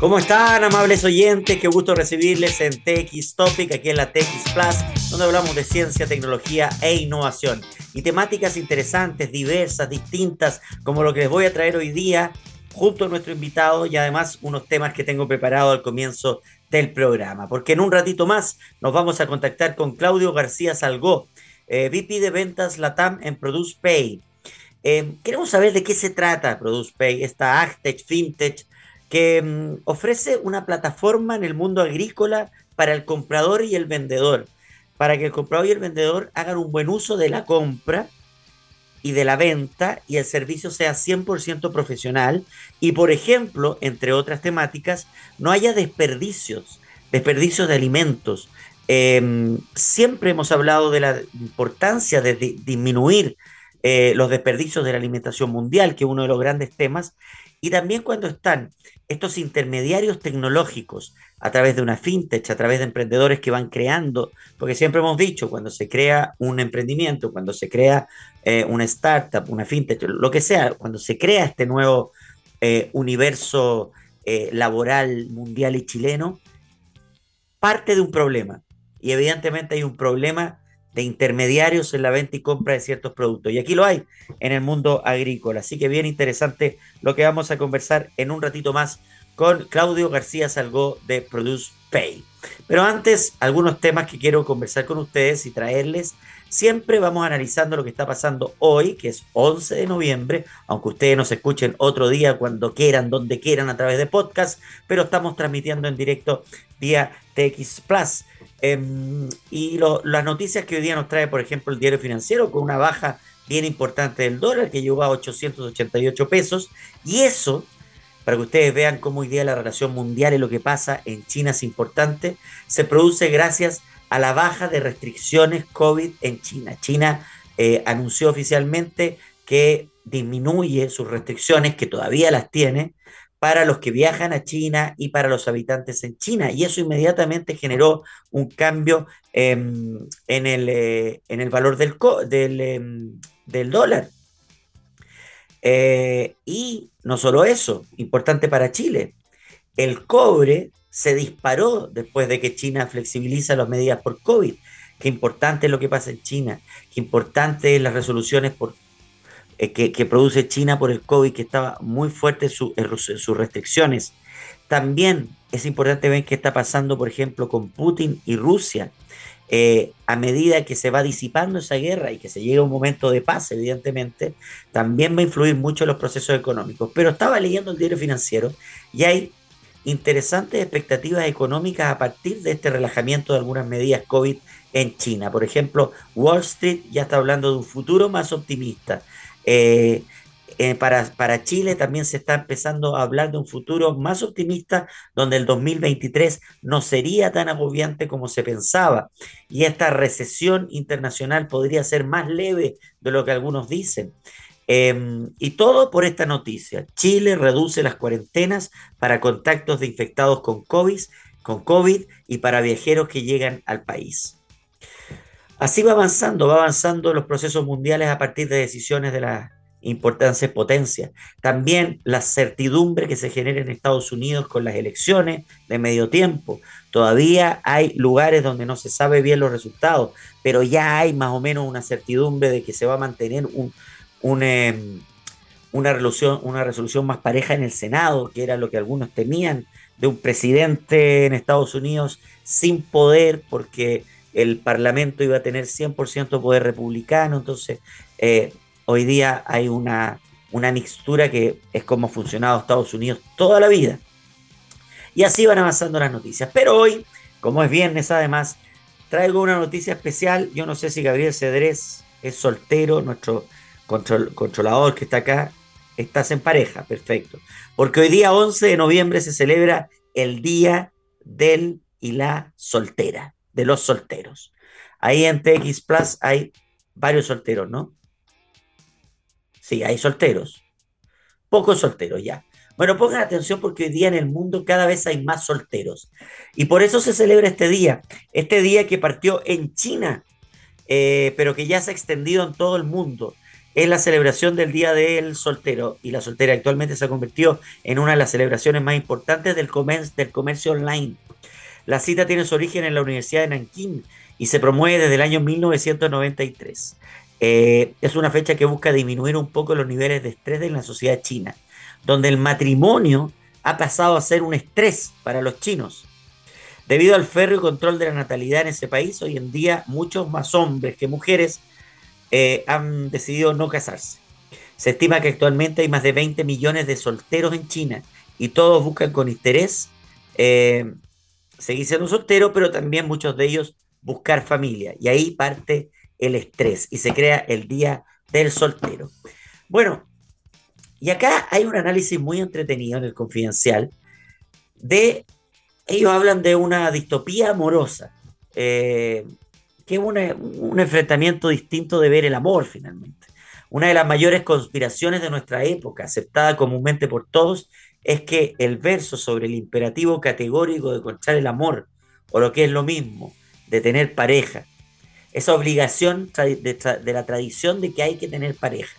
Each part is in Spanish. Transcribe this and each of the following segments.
¿Cómo están, amables oyentes? Qué gusto recibirles en TX Topic, aquí en la TX Plus, donde hablamos de ciencia, tecnología e innovación. Y temáticas interesantes, diversas, distintas, como lo que les voy a traer hoy día, junto a nuestro invitado y además unos temas que tengo preparado al comienzo del programa. Porque en un ratito más nos vamos a contactar con Claudio García Salgó, eh, VP de Ventas Latam en Produce Pay. Eh, queremos saber de qué se trata Produce Pay, esta AgTech, FinTech que mm, ofrece una plataforma en el mundo agrícola para el comprador y el vendedor, para que el comprador y el vendedor hagan un buen uso de la compra y de la venta y el servicio sea 100% profesional y, por ejemplo, entre otras temáticas, no haya desperdicios, desperdicios de alimentos. Em, siempre hemos hablado de la importancia de, disminuir eh, los desperdicios de la alimentación mundial, que es uno de los grandes temas, y también cuando están estos intermediarios tecnológicos a través de una fintech, a través de emprendedores que van creando, porque siempre hemos dicho, cuando se crea un emprendimiento, cuando se crea eh, una startup, una fintech, lo que sea, cuando se crea este nuevo eh, universo eh, laboral mundial y chileno, parte de un problema. Y evidentemente hay un problema de intermediarios en la venta y compra de ciertos productos. Y aquí lo hay en el mundo agrícola. Así que bien interesante lo que vamos a conversar en un ratito más con Claudio García Salgó de Produce Pay. Pero antes, algunos temas que quiero conversar con ustedes y traerles. Siempre vamos analizando lo que está pasando hoy, que es 11 de noviembre, aunque ustedes nos escuchen otro día cuando quieran, donde quieran, a través de podcast, pero estamos transmitiendo en directo vía TX Plus. Em, y las noticias que hoy día nos trae, por ejemplo, el diario financiero, con una baja bien importante del dólar, que llegó a 888 pesos. Y eso, para que ustedes vean cómo hoy día la relación mundial y lo que pasa en China es importante, se produce gracias a la baja de restricciones COVID en China. China eh, anunció oficialmente que disminuye sus restricciones, que todavía las tiene, para los que viajan a China y para los habitantes en China. Y eso inmediatamente generó un cambio em, en, el, eh, en, el, valor del, em, del dólar. Eh, y no solo eso, importante para Chile, el cobre se disparó después de que China flexibiliza las medidas por COVID. Qué importante es lo que pasa en China, qué importante las resoluciones por eh, que, produce China por el COVID, que estaba muy fuerte su, sus restricciones. También es importante ver qué está pasando, por ejemplo, con Putin y Rusia. Eh, a medida que se va disipando esa guerra y que se llega a un momento de paz, evidentemente, también va a influir mucho en los procesos económicos. Pero estaba leyendo el diario financiero y hay interesantes expectativas económicas a partir de este relajamiento de algunas medidas COVID en China. Por ejemplo, Wall Street ya está hablando de un futuro más optimista. Eh, eh, para, para, Chile también se está empezando a hablar de un futuro más optimista, donde el 2023 no sería tan agobiante como se pensaba. Y esta recesión internacional podría ser más leve de lo que algunos dicen. Em, y todo por esta noticia. Chile reduce las cuarentenas para contactos de infectados con COVID, con COVID y para viajeros que llegan al país. Así va avanzando, va avanzando los procesos mundiales a partir de decisiones de las importantes potencias. También la certidumbre que se genera en Estados Unidos con las elecciones de medio tiempo. Todavía hay lugares donde no se sabe bien los resultados, pero ya hay más o menos una certidumbre de que se va a mantener un, em, una, resolución, una resolución más pareja en el Senado, que era lo que algunos temían, de un presidente en Estados Unidos sin poder, porque el Parlamento iba a tener 100% poder republicano, entonces eh, hoy día hay una, una mixtura que es como ha funcionado Estados Unidos toda la vida. Y así van avanzando las noticias. Pero hoy, como es viernes además, traigo una noticia especial. Yo no sé si Gabriel Cedrés es soltero, nuestro controlador que está acá. Estás en pareja, perfecto. Porque hoy día 11 de noviembre se celebra el Día del y la Soltera de los solteros. Ahí en TX Plus hay varios solteros, ¿no? Sí, hay solteros. Pocos solteros ya. Bueno, pongan atención porque hoy día en el mundo cada vez hay más solteros. Y por eso se celebra este día. Este día que partió en China, eh, pero que ya se ha extendido en todo el mundo. es la celebración del Día del Soltero y la soltera actualmente se ha convertido en una de las celebraciones más importantes del comercio, del comercio online. La cita tiene su origen en la Universidad de Nankín y se promueve desde el año 1993. Eh, es una fecha que busca disminuir un poco los niveles de estrés en la sociedad china, donde el matrimonio ha pasado a ser un estrés para los chinos. Debido al férreo control de la natalidad en ese país, hoy en día muchos más hombres que mujeres eh, han decidido no casarse. Se estima que actualmente hay más de 20 millones de solteros en China y todos buscan con interés eh, seguir siendo solteros, pero también muchos de ellos buscar familia. Y ahí parte el estrés y se crea el Día del Soltero. Bueno, y acá hay un análisis muy entretenido en el confidencial de, ellos hablan de una distopía amorosa, eh, que es un enfrentamiento distinto de ver el amor finalmente. Una de las mayores conspiraciones de nuestra época, aceptada comúnmente por todos, es que el verso sobre el imperativo categórico de encontrar el amor, o lo que es lo mismo, de tener pareja, esa obligación de, la tradición de que hay que tener pareja.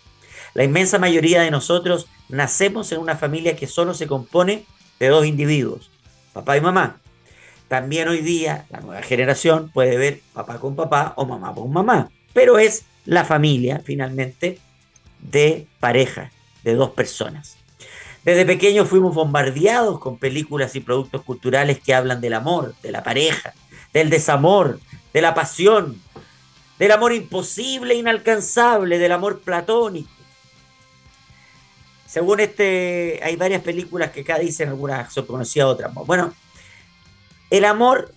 La inmensa mayoría de nosotros nacemos en una familia que solo se compone de dos individuos, papá y mamá. También hoy día la nueva generación puede ver papá con papá o mamá con mamá, pero es la familia finalmente de pareja, de dos personas. Desde pequeños fuimos bombardeados con películas y productos culturales que hablan del amor, de la pareja, del desamor, de la pasión, del amor imposible, inalcanzable, del amor platónico. Según este, hay varias películas que acá dicen, algunas son conocidas, otras. Bueno, el amor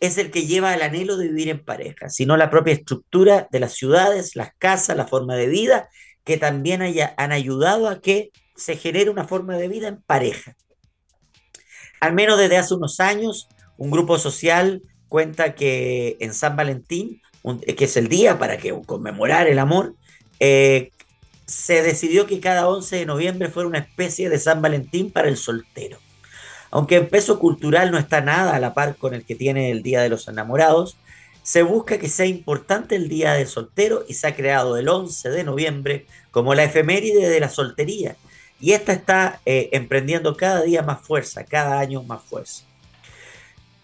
es el que lleva al anhelo de vivir en pareja, sino la propia estructura de las ciudades, las casas, la forma de vida, que también haya, han ayudado a que se genere una forma de vida en pareja. Al menos desde hace unos años, un grupo social cuenta que en San Valentín, que es el día para que conmemorar el amor, eh, se decidió que cada 11 de noviembre fuera una especie de San Valentín para el soltero. Aunque el peso cultural no está nada a la par con el que tiene el Día de los Enamorados, se busca que sea importante el Día del Soltero y se ha creado el 11 de noviembre como la efeméride de la soltería. Y esta está eh, emprendiendo cada día más fuerza, cada año más fuerza.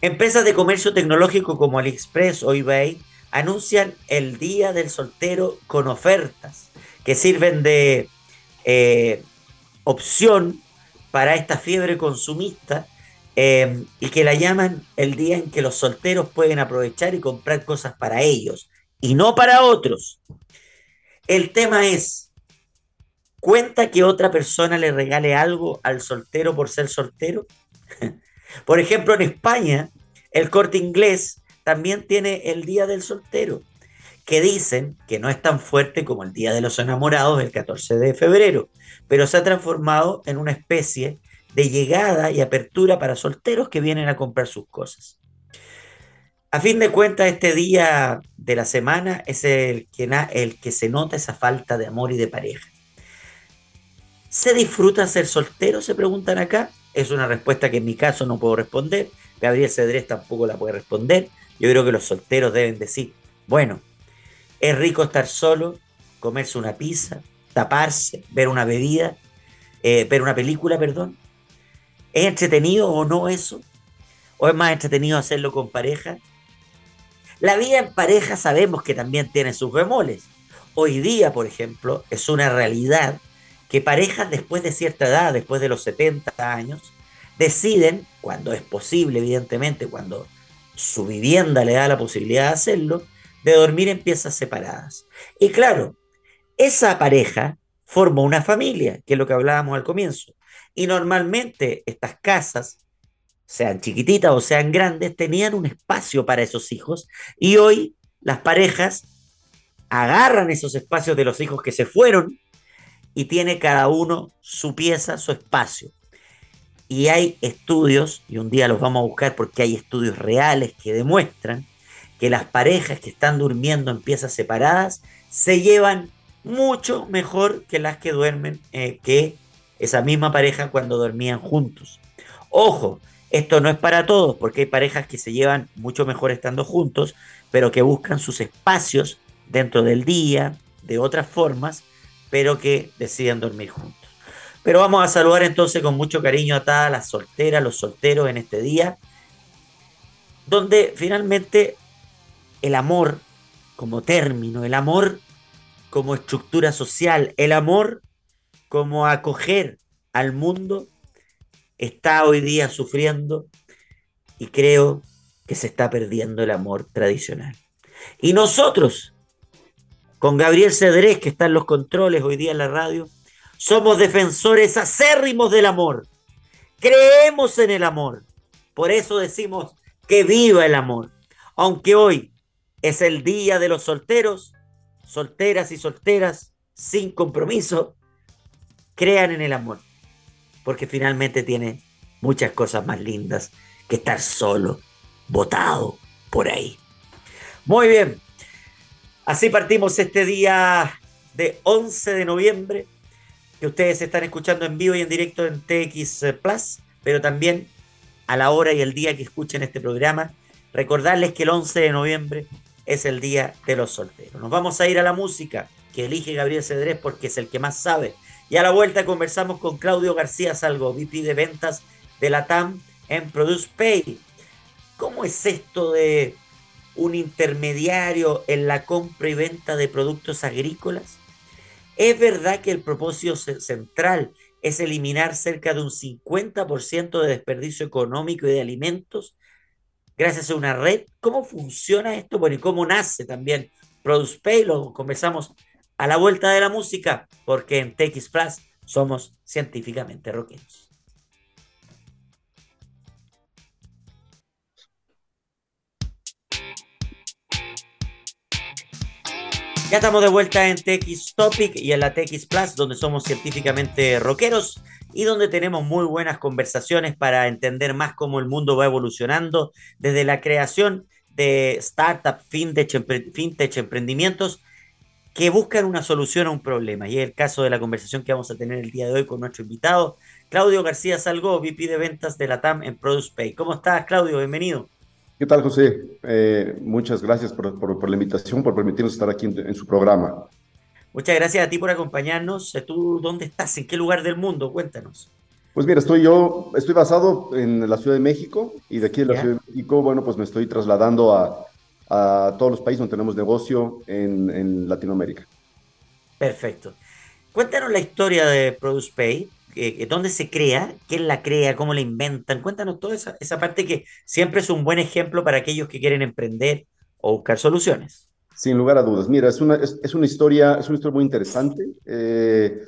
Empresas de comercio tecnológico como AliExpress o eBay anuncian el Día del Soltero con ofertas que sirven de eh, opción para esta fiebre consumista eh, y que la llaman el día en que los solteros pueden aprovechar y comprar cosas para ellos y no para otros. El tema es, ¿cuenta que otra persona le regale algo al soltero por ser soltero? Por ejemplo, en España, el corte inglés también tiene el Día del Soltero, que dicen que no es tan fuerte como el Día de los Enamorados el 14 de febrero, pero se ha transformado en una especie de llegada y apertura para solteros que vienen a comprar sus cosas. A fin de cuentas, este día de la semana es el que, el que se nota esa falta de amor y de pareja. ¿Se disfruta ser soltero? Se preguntan acá. Es una respuesta que en mi caso no puedo responder. Gabriel Cedrés tampoco la puede responder. Yo creo que los solteros deben decir, bueno, es rico estar solo, comerse una pizza, taparse, ver una bebida, eh, ver una película, perdón. ¿Es entretenido o no eso? ¿O es más entretenido hacerlo con pareja? La vida en pareja sabemos que también tiene sus bemoles. Hoy día, por ejemplo, es una realidad que parejas después de cierta edad, después de los 70 años, deciden, cuando es posible, evidentemente, cuando su vivienda le da la posibilidad de hacerlo, de dormir en piezas separadas. Y claro, esa pareja forma una familia, que es lo que hablábamos al comienzo. Y normalmente estas casas, sean chiquititas o sean grandes, tenían un espacio para esos hijos. Y hoy las parejas agarran esos espacios de los hijos que se fueron y tiene cada uno su pieza, su espacio. Y hay estudios, y un día los vamos a buscar porque hay estudios reales que demuestran que las parejas que están durmiendo en piezas separadas se llevan mucho mejor que las que duermen, eh, que esa misma pareja cuando dormían juntos. Ojo, esto no es para todos, porque hay parejas que se llevan mucho mejor estando juntos, pero que buscan sus espacios dentro del día, de otras formas, pero que deciden dormir juntos. Pero vamos a saludar entonces con mucho cariño a todas las solteras, los solteros en este día, donde finalmente el amor como término, el amor como estructura social, el amor como acoger al mundo, está hoy día sufriendo y creo que se está perdiendo el amor tradicional. Y nosotros, con Gabriel Cedrés, que está en los controles hoy día en la radio, somos defensores acérrimos del amor. Creemos en el amor. Por eso decimos que viva el amor. Aunque hoy es el día de los solteros, solteras y solteras sin compromiso, crean en el amor. Porque finalmente tiene muchas cosas más lindas que estar solo, botado por ahí. Muy bien. Así partimos este día de 11 de noviembre, que ustedes están escuchando en vivo y en directo en TX Plus, pero también a la hora y el día que escuchen este programa. Recordarles que el 11 de noviembre es el día de los solteros. Nos vamos a ir a la música que elige Gabriel Cedrés porque es el que más sabe. Y a la vuelta conversamos con Claudio García Salgo, VP de ventas de la TAM en Produce Pay. ¿Cómo es esto de un intermediario en la compra y venta de productos agrícolas? ¿Es verdad que el propósito central es eliminar cerca de un 50% de desperdicio económico y de alimentos gracias a una red? ¿Cómo funciona esto? Bueno, y cómo nace también Produce Pay, lo conversamos a la vuelta de la música, porque en TX Plus somos científicamente rockeros. Ya estamos de vuelta en TX Topic y en la TX Plus, donde somos científicamente rockeros y donde tenemos muy buenas conversaciones para entender más cómo el mundo va evolucionando desde la creación de startups, fintech, fintech emprendimientos que buscan una solución a un problema. Y es el caso de la conversación que vamos a tener el día de hoy con nuestro invitado, Claudio García Salgó, VP de ventas de la TAM en Produce Pay. ¿Cómo estás, Claudio? Bienvenido. ¿Qué tal, José? Eh, muchas gracias por, por, la invitación, por permitirnos estar aquí en, su programa. Muchas gracias a ti por acompañarnos. Eh, ¿Tú dónde estás? ¿En qué lugar del mundo? Cuéntanos. Pues mira, estoy yo, estoy basado en la Ciudad de México y de aquí en la Ciudad de México, bueno, pues me estoy trasladando a, a todos los países donde tenemos negocio en, en Latinoamérica. Perfecto. Cuéntanos la historia de Produce Pay. Eh, dónde se crea, quién la crea, cómo la inventan. Cuéntanos toda esa, esa parte que siempre es un buen ejemplo para aquellos que quieren emprender o buscar soluciones. Sin lugar a dudas. Mira, es una, es, una, historia, es una historia muy interesante. Eh,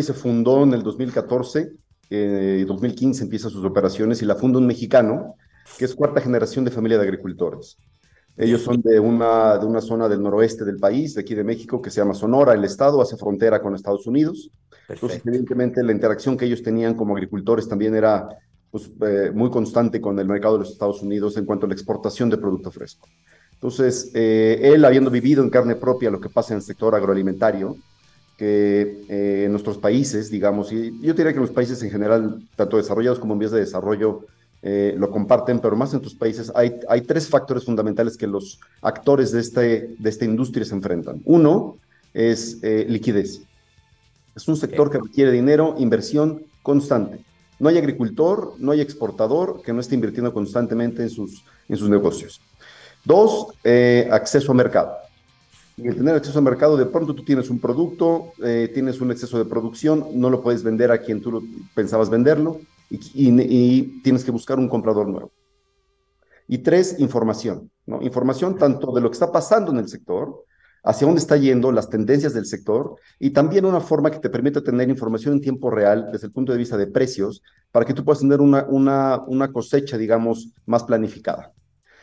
se fundó en el 2014, eh, 2015 empieza sus operaciones y la funda un mexicano que es cuarta generación de familia de agricultores. Ellos son de una, de una zona del noroeste del país, de aquí de México, que se llama Sonora, el estado, hace frontera con Estados Unidos. Entonces, evidentemente, la interacción que ellos tenían como agricultores también era pues, eh, muy constante con el mercado de los Estados Unidos en cuanto a la exportación de producto fresco. Entonces, eh, él habiendo vivido en carne propia lo que pasa en el sector agroalimentario, que eh, en nuestros países, digamos, y yo diría que los países en general, tanto desarrollados como en vías de desarrollo, lo comparten, pero más en tus países, hay, hay tres factores fundamentales que los actores de, este, de esta industria se enfrentan. Uno es liquidez. Es un sector que requiere dinero, inversión constante. No hay agricultor, no hay exportador que no esté invirtiendo constantemente en sus, en sus negocios. Dos, eh, acceso a mercado. Y el tener acceso al mercado, de pronto tú tienes un producto, eh, tienes un exceso de producción, no lo puedes vender a quien tú pensabas venderlo y, y, tienes que buscar un comprador nuevo. Y tres, información. ¿no? Información tanto de lo que está pasando en el sector, hacia dónde está yendo, las tendencias del sector y también una forma que te permita tener información en tiempo real desde el punto de vista de precios para que tú puedas tener una, una, una cosecha, digamos, más planificada.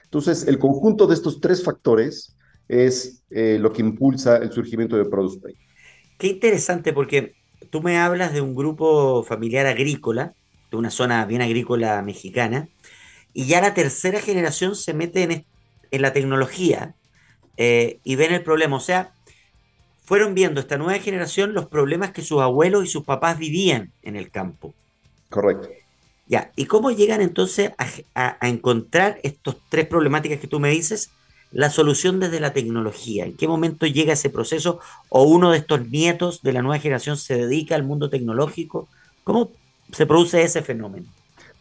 Entonces, el conjunto de estos tres factores es eh, lo que impulsa el surgimiento de Produce. Qué interesante porque tú me hablas de un grupo familiar agrícola, de una zona bien agrícola mexicana, y ya la tercera generación se mete en, en la tecnología eh, y ven el problema. O sea, fueron viendo esta nueva generación los problemas que sus abuelos y sus papás vivían en el campo. Correcto. Ya, ¿y cómo llegan entonces a, encontrar estas tres problemáticas que tú me dices la solución desde la tecnología? ¿En qué momento llega ese proceso? ¿O uno de estos nietos de la nueva generación se dedica al mundo tecnológico? ¿Cómo se produce ese fenómeno?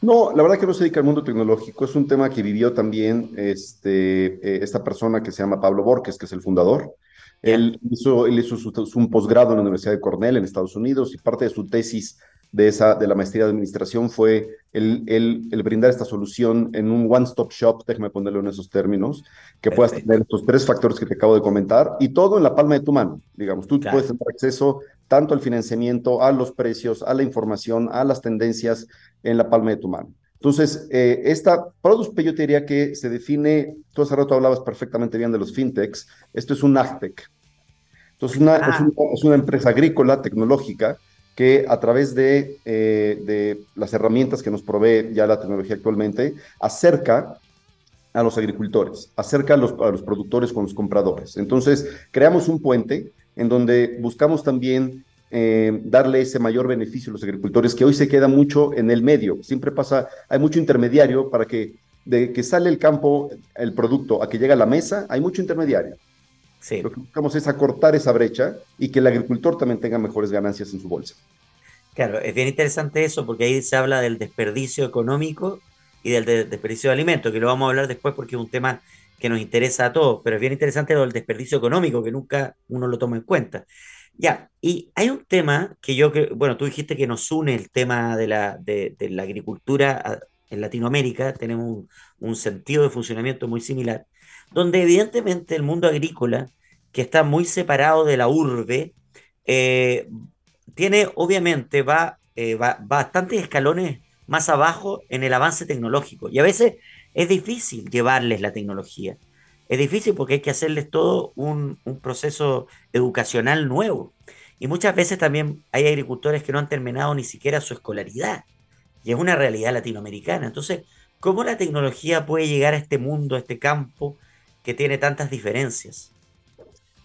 No, la verdad que no se dedica al mundo tecnológico. Es un tema que vivió también este, eh, esta persona que se llama Pablo Borges, que es el fundador. Él hizo, él hizo su, un posgrado en la Universidad de Cornell en Estados Unidos y parte de su tesis de, esa, de la maestría de administración fue el, el, brindar esta solución en un one-stop shop, déjame ponerlo en esos términos, que puedas tener estos tres factores que te acabo de comentar y todo en la palma de tu mano. Digamos, tú puedes tener acceso tanto al financiamiento, a los precios, a la información, a las tendencias en la palma de tu mano. Entonces, eh, esta Product Pay yo te diría que se define, tú hace rato hablabas perfectamente bien de los fintechs, esto es un agtech. Entonces, una, es, ah. una, es, una, empresa agrícola, tecnológica, que a través de, eh, de, las herramientas que nos provee ya la tecnología actualmente, acerca a los agricultores, acerca a los, a los productores con los compradores. Entonces, creamos un puente en donde buscamos también eh, darle ese mayor beneficio a los agricultores, que hoy se queda mucho en el medio. Siempre pasa, hay mucho intermediario para que de que sale el campo el producto a que llega a la mesa, hay mucho intermediario. Sí. Lo que buscamos es acortar esa brecha y que el agricultor también tenga mejores ganancias en su bolsa. Claro, es bien interesante eso porque ahí se habla del desperdicio económico y del desperdicio de alimentos, que lo vamos a hablar después porque es un tema que nos interesa a todos, pero es bien interesante lo del desperdicio económico, que nunca uno lo toma en cuenta. Ya, y hay un tema que yo, que, bueno, tú dijiste que nos une el tema de la, de, la agricultura en Latinoamérica, tenemos un, sentido de funcionamiento muy similar, donde evidentemente el mundo agrícola, que está muy separado de la urbe, eh, tiene obviamente, va, eh, va bastantes escalones más abajo en el avance tecnológico, y a veces es difícil llevarles la tecnología. Es difícil porque hay que hacerles todo un, proceso educacional nuevo. Y muchas veces también hay agricultores que no han terminado ni siquiera su escolaridad. Y es una realidad latinoamericana. Entonces, ¿cómo la tecnología puede llegar a este mundo, a este campo que tiene tantas diferencias?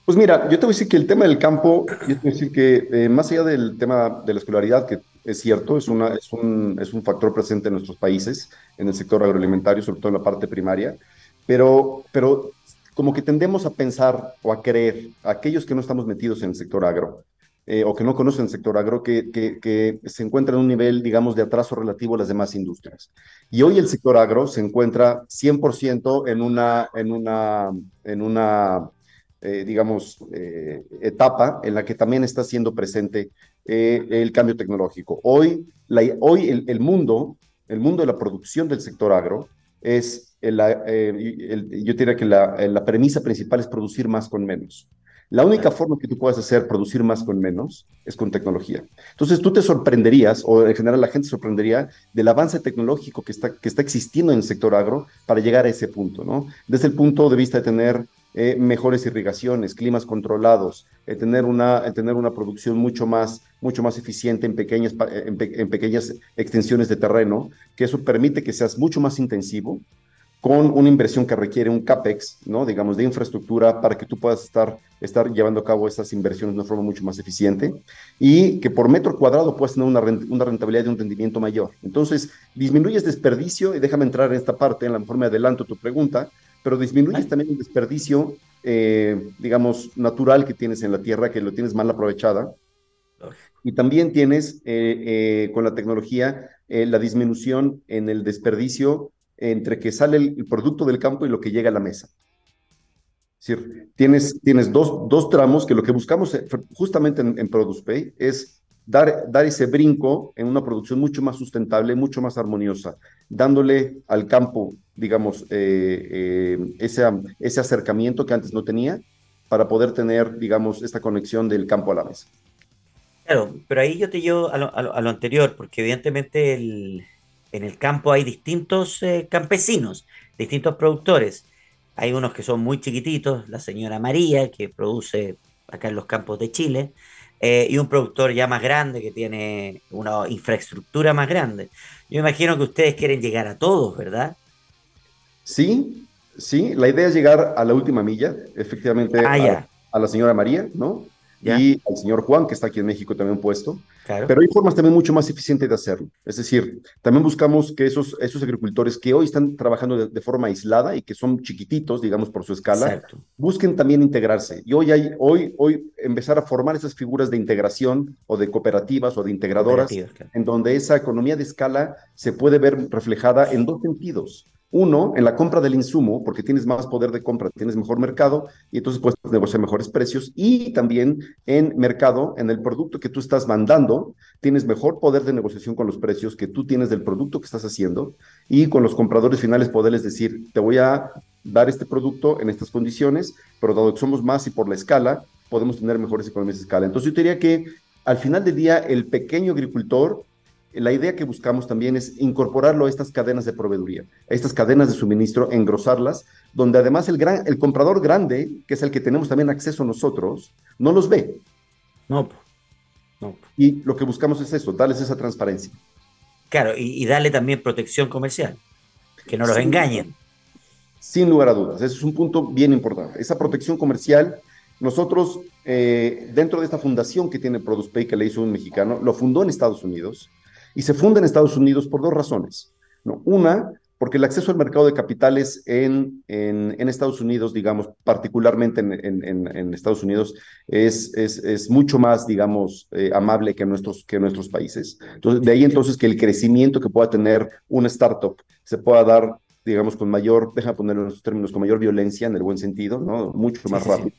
Pues mira, yo te voy a decir que el tema del campo, yo te voy a decir que eh, más allá del tema de la escolaridad, que es cierto, es, una, es, un, es un factor presente en nuestros países, en el sector agroalimentario, sobre todo en la parte primaria, pero, pero como que tendemos a pensar o a creer, aquellos que no estamos metidos en el sector agro, eh, o que no conocen el sector agro, que, que, se encuentra en un nivel, digamos, de atraso relativo a las demás industrias. Y hoy el sector agro se encuentra 100% en una, en una, en una eh, digamos, eh, etapa en la que también está siendo presente el cambio tecnológico. Hoy, la, hoy el, el, mundo, el mundo de la producción del sector agro es eh, yo diría que la, la, premisa principal es producir más con menos. La única forma que tú puedes hacer producir más con menos es con tecnología. Entonces tú te sorprenderías, o en general la gente sorprendería, del avance tecnológico que está, que está existiendo en el sector agro para llegar a ese punto, ¿no? Desde el punto de vista de tener eh, mejores irrigaciones, climas controlados, eh, tener, una, tener una producción mucho más, mucho más eficiente en pequeñas, en, en pequeñas extensiones de terreno, que eso permite que seas mucho más intensivo, con una inversión que requiere un CAPEX, ¿no? digamos, de infraestructura para que tú puedas estar, estar llevando a cabo estas inversiones de una forma mucho más eficiente y que por metro cuadrado puedas tener una, una rentabilidad y un rendimiento mayor. Entonces, disminuyes desperdicio, y déjame entrar en esta parte, en la me adelanto tu pregunta, pero disminuyes también el desperdicio, eh, digamos, natural que tienes en la tierra, que lo tienes mal aprovechada. Y también tienes eh, eh, con la tecnología la disminución en el desperdicio entre que sale el, producto del campo y lo que llega a la mesa. Es decir, tienes, tienes dos, dos tramos que lo que buscamos justamente en, en Produce Pay es dar, dar ese brinco en una producción mucho más sustentable, mucho más armoniosa, dándole al campo, digamos, eh, eh, ese, ese acercamiento que antes no tenía para poder tener, digamos, esta conexión del campo a la mesa. Claro, pero ahí yo te llevo a lo, anterior, porque evidentemente en el campo hay distintos eh, campesinos, distintos productores. Hay unos que son muy chiquititos, la señora María, que produce acá en los campos de Chile, eh, y un productor ya más grande que tiene una infraestructura más grande. Yo imagino que ustedes quieren llegar a todos, ¿verdad? Sí, sí, la idea es llegar a la última milla, efectivamente, ah, a, a, la señora María, ¿no? y al señor Juan, que está aquí en México también puesto. Pero hay formas también mucho más eficientes de hacerlo. Es decir, también buscamos que esos, esos agricultores que hoy están trabajando de, forma aislada y que son chiquititos, digamos, por su escala, busquen también integrarse. Y hoy, hay, hoy, hoy empezar a formar esas figuras de integración o de cooperativas o de integradoras, en donde esa economía de escala se puede ver reflejada en dos sentidos. Uno, en la compra del insumo, porque tienes más poder de compra, tienes mejor mercado y entonces puedes negociar mejores precios. Y también en mercado, en el producto que tú estás mandando, tienes mejor poder de negociación con los precios que tú tienes del producto que estás haciendo. Y con los compradores finales poderles decir, te voy a dar este producto en estas condiciones, pero dado que somos más y por la escala, podemos tener mejores economías de escala. Entonces yo diría que al final del día, el pequeño agricultor la idea que buscamos también es incorporarlo a estas cadenas de proveeduría, a estas cadenas de suministro, engrosarlas, donde además el, gran, el comprador grande, que es el que tenemos también acceso nosotros, no los ve. No, no. Y lo que buscamos es eso, darles esa transparencia. Claro, y, darle también protección comercial, que no los engañen. Sin lugar a dudas, ese es un punto bien importante. Esa protección comercial, nosotros, eh, dentro de esta fundación que tiene ProducePay, que le hizo un mexicano, lo fundó en Estados Unidos, y se funda en Estados Unidos por dos razones. ¿no? Una, porque el acceso al mercado de capitales en, en, Estados Unidos, digamos, particularmente en, Estados Unidos, es, es, es, mucho más, digamos, eh, amable que nuestros, que nuestros países. Entonces, de ahí entonces que el crecimiento que pueda tener una startup se pueda dar, digamos, con mayor, deja ponerlo en esos términos, con mayor violencia, en el buen sentido, ¿no? Mucho más rápido.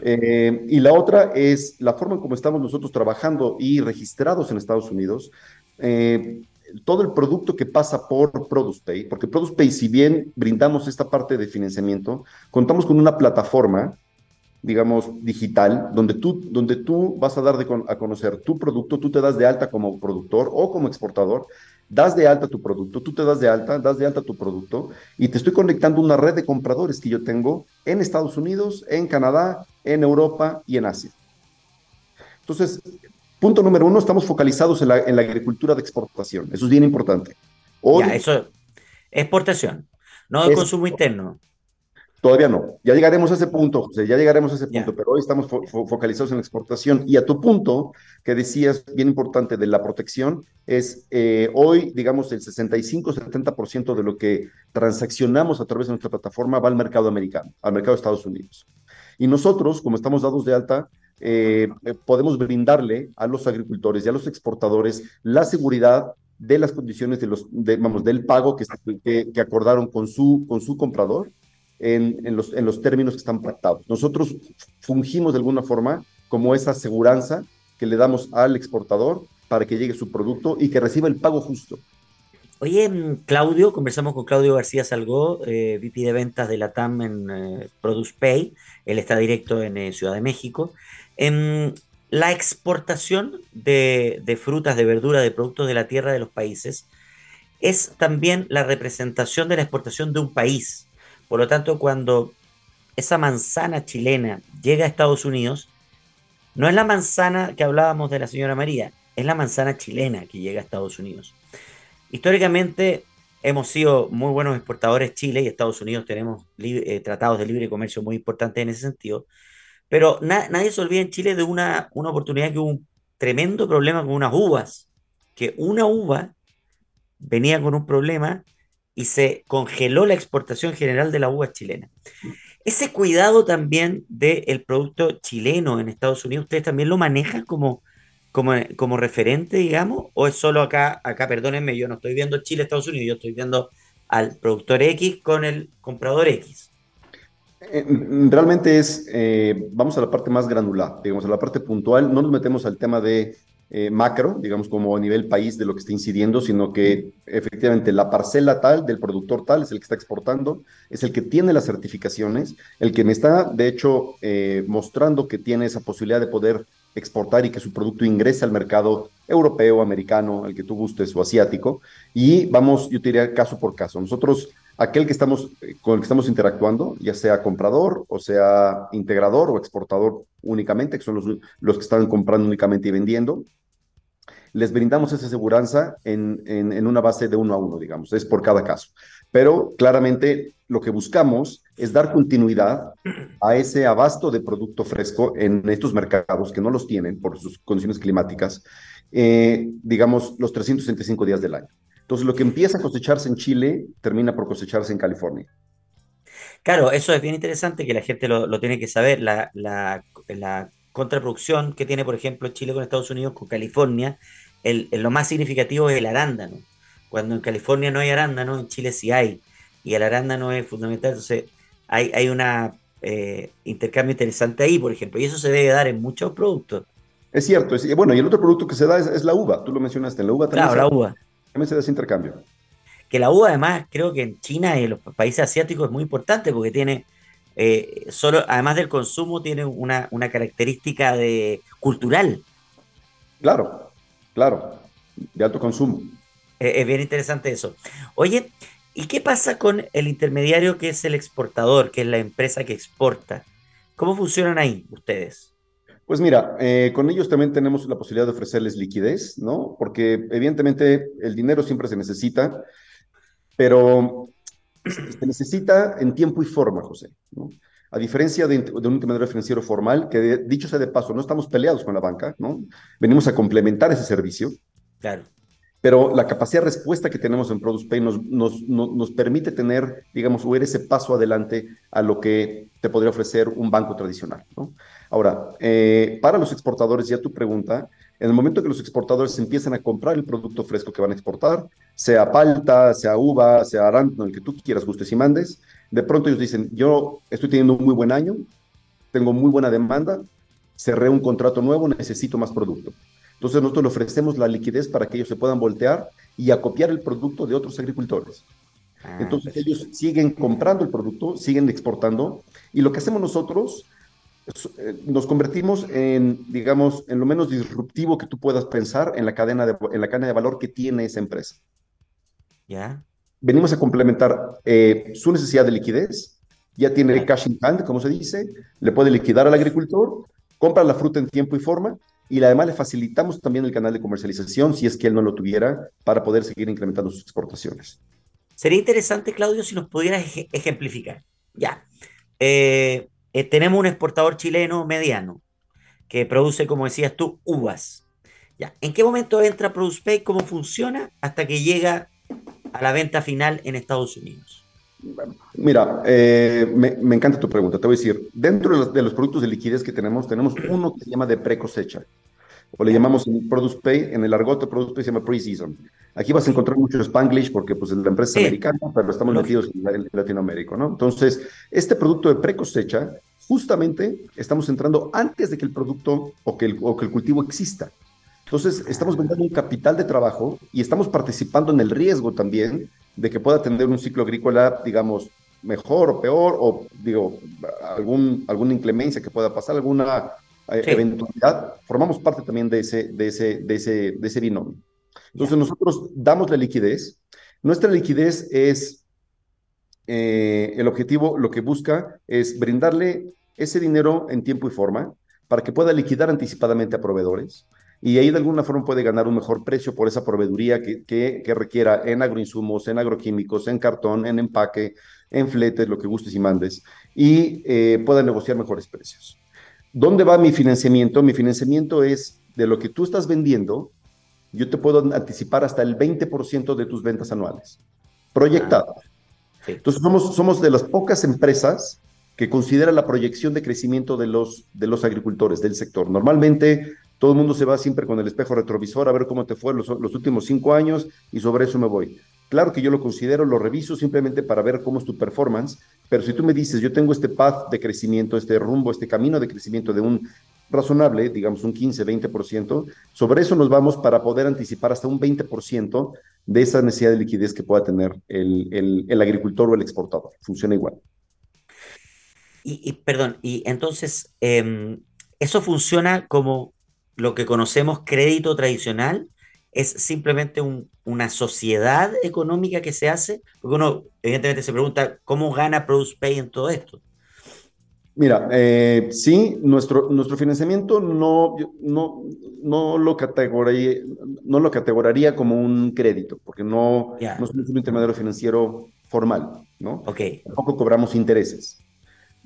Eh, y la otra es la forma en cómo estamos nosotros trabajando y registrados en Estados Unidos, eh, todo el producto que pasa por ProducePay, porque ProducePay, si bien brindamos esta parte de financiamiento, contamos con una plataforma, digamos, digital, donde tú, donde tú vas a dar a conocer tu producto, tú te das de alta como productor o como exportador, das de alta tu producto, tú te das de alta, das de alta tu producto y te estoy conectando una red de compradores que yo tengo en Estados Unidos, en Canadá, en Europa y en Asia. Entonces, Punto número uno, estamos focalizados en la, en la agricultura de exportación. Eso es bien importante. Hoy, ya, eso, exportación, no de consumo interno. Todavía no. Ya llegaremos a ese punto, José, ya llegaremos a ese punto, pero hoy estamos focalizados en la exportación. Y a tu punto, que decías, bien importante, de la protección, es eh, hoy, digamos, el 65-70% de lo que transaccionamos a través de nuestra plataforma va al mercado americano, al mercado de Estados Unidos. Y nosotros, como estamos dados de alta, eh, podemos brindarle a los agricultores y a los exportadores la seguridad de las condiciones de los, vamos, del pago que, que, acordaron con su, con su comprador en, en, los, en los términos que están pactados. Nosotros fungimos de alguna forma como esa aseguranza que le damos al exportador para que llegue su producto y que reciba el pago justo. Oye, mm, Claudio, conversamos con Claudio García Salgó, eh, VP de ventas de la TAM en eh, Produce Pay. Él está directo en eh, Ciudad de México. En la exportación de, frutas, de verduras, de productos de la tierra de los países es también la representación de la exportación de un país. Por lo tanto, cuando esa manzana chilena llega a Estados Unidos, no es la manzana que hablábamos de la señora María, es la manzana chilena que llega a Estados Unidos. Históricamente hemos sido muy buenos exportadores Chile y Estados Unidos tenemos eh, tratados de libre comercio muy importantes en ese sentido, pero nadie se olvida en Chile de una, una oportunidad que hubo un tremendo problema con unas uvas, que una uva venía con un problema y se congeló la exportación general de la uva chilena. Ese cuidado también del producto chileno en Estados Unidos, ¿ustedes también lo manejan como, como, como referente, digamos? ¿O es solo acá, acá, perdónenme, yo no estoy viendo Chile, Estados Unidos, yo estoy viendo al productor X con el comprador X? Eh, realmente es, eh, vamos a la parte más granular, digamos, a la parte puntual, no nos metemos al tema de eh, macro, digamos, como a nivel país de lo que está incidiendo, sino que efectivamente la parcela tal del productor tal es el que está exportando, es el que tiene las certificaciones, el que me está, de hecho, mostrando que tiene esa posibilidad de poder exportar y que su producto ingrese al mercado europeo, americano, el que tú gustes o asiático. Y vamos, yo te diría caso por caso. Nosotros aquel que estamos, eh, con el que estamos interactuando, ya sea comprador o sea integrador o exportador únicamente, que son los, los que están comprando únicamente y vendiendo, les brindamos esa seguridad en, en, una base de uno a uno, digamos, es por cada caso. Pero claramente lo que buscamos es dar continuidad a ese abasto de producto fresco en estos mercados que no los tienen por sus condiciones climáticas, eh, digamos, los 365 días del año. Entonces, lo que empieza a cosecharse en Chile termina por cosecharse en California. Claro, eso es bien interesante que la gente lo, tiene que saber. La, la, contraproducción que tiene, por ejemplo, Chile con Estados Unidos, con California, el, lo más significativo es el arándano. Cuando en California no hay arándano, en Chile sí hay. Y el arándano es fundamental. Entonces, hay, hay un eh, intercambio interesante ahí, por ejemplo. Y eso se debe dar en muchos productos. Es cierto. Es, bueno, y el otro producto que se da es, la uva. Tú lo mencionaste. La uva también. Claro, la uva. También se da ese intercambio que la uva además creo que en China y en los países asiáticos es muy importante porque tiene, eh, solo, además del consumo, tiene una, una característica de, cultural. Claro, claro, de alto consumo. es bien interesante eso. Oye, ¿y qué pasa con el intermediario que es el exportador, que es la empresa que exporta? ¿Cómo funcionan ahí ustedes? Pues mira, eh, con ellos también tenemos la posibilidad de ofrecerles liquidez, ¿no? Porque evidentemente el dinero siempre se necesita pero se necesita en tiempo y forma, José. ¿no? A diferencia de, un intermediario financiero formal, que dicho sea de paso, no estamos peleados con la banca, ¿no? Venimos a complementar ese servicio. Claro. Pero la capacidad de respuesta que tenemos en Produce Pay nos, permite tener, digamos, ese paso adelante a lo que te podría ofrecer un banco tradicional. Ahora, eh, para los exportadores, ya tu pregunta, en el momento que los exportadores empiezan a comprar el producto fresco que van a exportar, sea palta, sea uva, sea arándano, el que tú quieras, gustes y mandes, de pronto ellos dicen, yo estoy teniendo un muy buen año, tengo muy buena demanda, cerré un contrato nuevo, necesito más producto. Entonces nosotros le ofrecemos la liquidez para que ellos se puedan voltear y acopiar el producto de otros agricultores. Ah, Entonces ellos siguen comprando el producto, siguen exportando y lo que hacemos nosotros eh, nos convertimos en, digamos, en lo menos disruptivo que tú puedas pensar en la cadena de, en la cadena de valor que tiene esa empresa. ¿Ya? Venimos a complementar eh, su necesidad de liquidez, ya tiene cash in hand, como se dice, le puede liquidar al agricultor, compra la fruta en tiempo y forma, y además le facilitamos también el canal de comercialización si es que él no lo tuviera para poder seguir incrementando sus exportaciones. Sería interesante, Claudio, si nos pudieras ejemplificar. Ya. Eh, eh, tenemos un exportador chileno mediano que produce, como decías tú, uvas. Ya. ¿En qué momento entra ProducePay? ¿Cómo funciona? Hasta que llega a la venta final en Estados Unidos. Mira, eh, me, encanta tu pregunta. Te voy a decir, dentro de los, productos de liquidez que tenemos, tenemos uno que se llama de pre-cosecha, o le llamamos en Produce Pay, en el argot de Produce Pay se llama pre-season. Aquí vas a encontrar mucho Spanglish porque pues, la empresa es americana, pero estamos metidos en, Latinoamérica, ¿no? Entonces, este producto de pre-cosecha, justamente estamos entrando antes de que el producto o que el, o que el cultivo exista. Entonces, estamos vendiendo un capital de trabajo y estamos participando en el riesgo también de que pueda tener un ciclo agrícola, digamos, mejor o peor, o digo, algún, alguna inclemencia que pueda pasar, alguna eh, eventualidad, formamos parte también de ese, de ese, de ese, de ese binomio. Entonces, nosotros damos la liquidez. Nuestra liquidez es, eh, el objetivo, lo que busca es brindarle ese dinero en tiempo y forma para que pueda liquidar anticipadamente a proveedores y ahí de alguna forma puede ganar un mejor precio por esa proveeduría que, que, requiera en agroinsumos, en agroquímicos, en cartón, en empaque, en fletes, lo que gustes y mandes, y eh, pueda negociar mejores precios. ¿Dónde va mi financiamiento? Mi financiamiento es de lo que tú estás vendiendo, yo te puedo anticipar hasta el 20% de tus ventas anuales, proyectadas. Ah, Entonces somos, somos de las pocas empresas que considera la proyección de crecimiento de los, de los agricultores del sector. Normalmente todo el mundo se va siempre con el espejo retrovisor a ver cómo te fue los, los últimos cinco años y sobre eso me voy. Claro que yo lo considero, lo reviso simplemente para ver cómo es tu performance, pero si tú me dices, yo tengo este path de crecimiento, este rumbo, este camino de crecimiento de un razonable, digamos un 15, 20%, sobre eso nos vamos para poder anticipar hasta un 20% de esa necesidad de liquidez que pueda tener el, agricultor o el exportador. Funciona igual. Y, perdón, y entonces, eh, eso funciona como lo que conocemos crédito tradicional es simplemente una sociedad económica que se hace, porque uno evidentemente se pregunta cómo gana Produce Pay en todo esto. Mira, eh, sí, nuestro, nuestro financiamiento no, no, no, lo categoría, no lo categoraría como un crédito, porque no, no somos un intermediario financiero formal, ¿no? Ok. Tampoco cobramos intereses.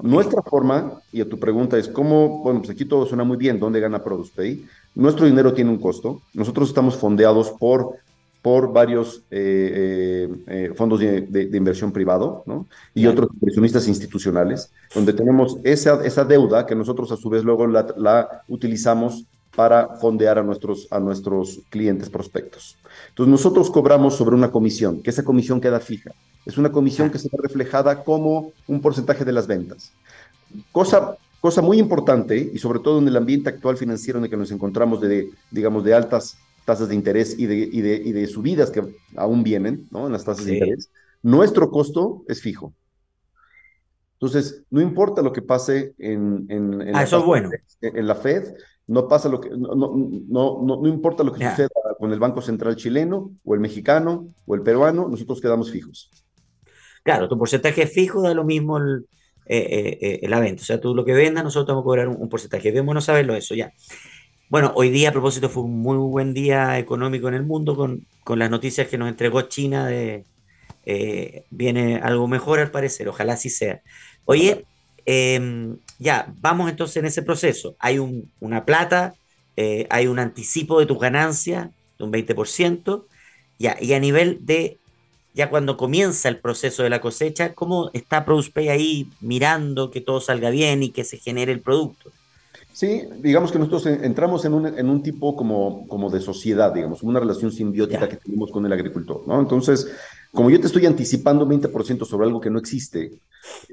Nuestra forma, y a tu pregunta es cómo, bueno, pues aquí todo suena muy bien, ¿dónde gana ProducePay? Nuestro dinero tiene un costo. Nosotros estamos fondeados por por varios eh, eh, eh, fondos de, inversión privado ¿no? y otros inversionistas institucionales, donde tenemos esa, esa deuda que nosotros a su vez luego la, utilizamos para fondear a nuestros, a nuestros clientes prospectos. Entonces nosotros cobramos sobre una comisión, que esa comisión queda fija. Es una comisión que se ve reflejada como un porcentaje de las ventas. Cosa, cosa muy importante, y sobre todo en el ambiente actual financiero en el que nos encontramos de, digamos, de altas tasas de interés y de, y de, y de subidas que aún vienen, ¿no? En las tasas de interés, nuestro costo es fijo. Entonces, no importa lo que pase en, en, en, ah, la, bueno. en la Fed, no pasa lo que, no, no, no, no, importa lo que suceda con el Banco Central chileno, o el mexicano, o el peruano, nosotros quedamos fijos. Claro, tu porcentaje es fijo, da lo mismo el, eh, eh, eh la venta. O sea, tú lo que vendas, nosotros vamos a cobrar un, porcentaje. Bien bueno saberlo eso, ya. Bueno, hoy día a propósito fue un muy buen día económico en el mundo con, las noticias que nos entregó China de viene algo mejor al parecer, ojalá así sea. Oye, em, ya, vamos entonces en ese proceso. Hay una plata, hay un anticipo de tus ganancias de un 20%, ya, y a nivel de, ya cuando comienza el proceso de la cosecha, ¿cómo está ProducePay ahí mirando que todo salga bien y que se genere el producto? Sí, digamos que nosotros entramos en un, en un tipo como, como de sociedad, digamos, una relación simbiótica que tenemos con el agricultor, ¿no? Entonces, como yo te estoy anticipando 20% sobre algo que no existe,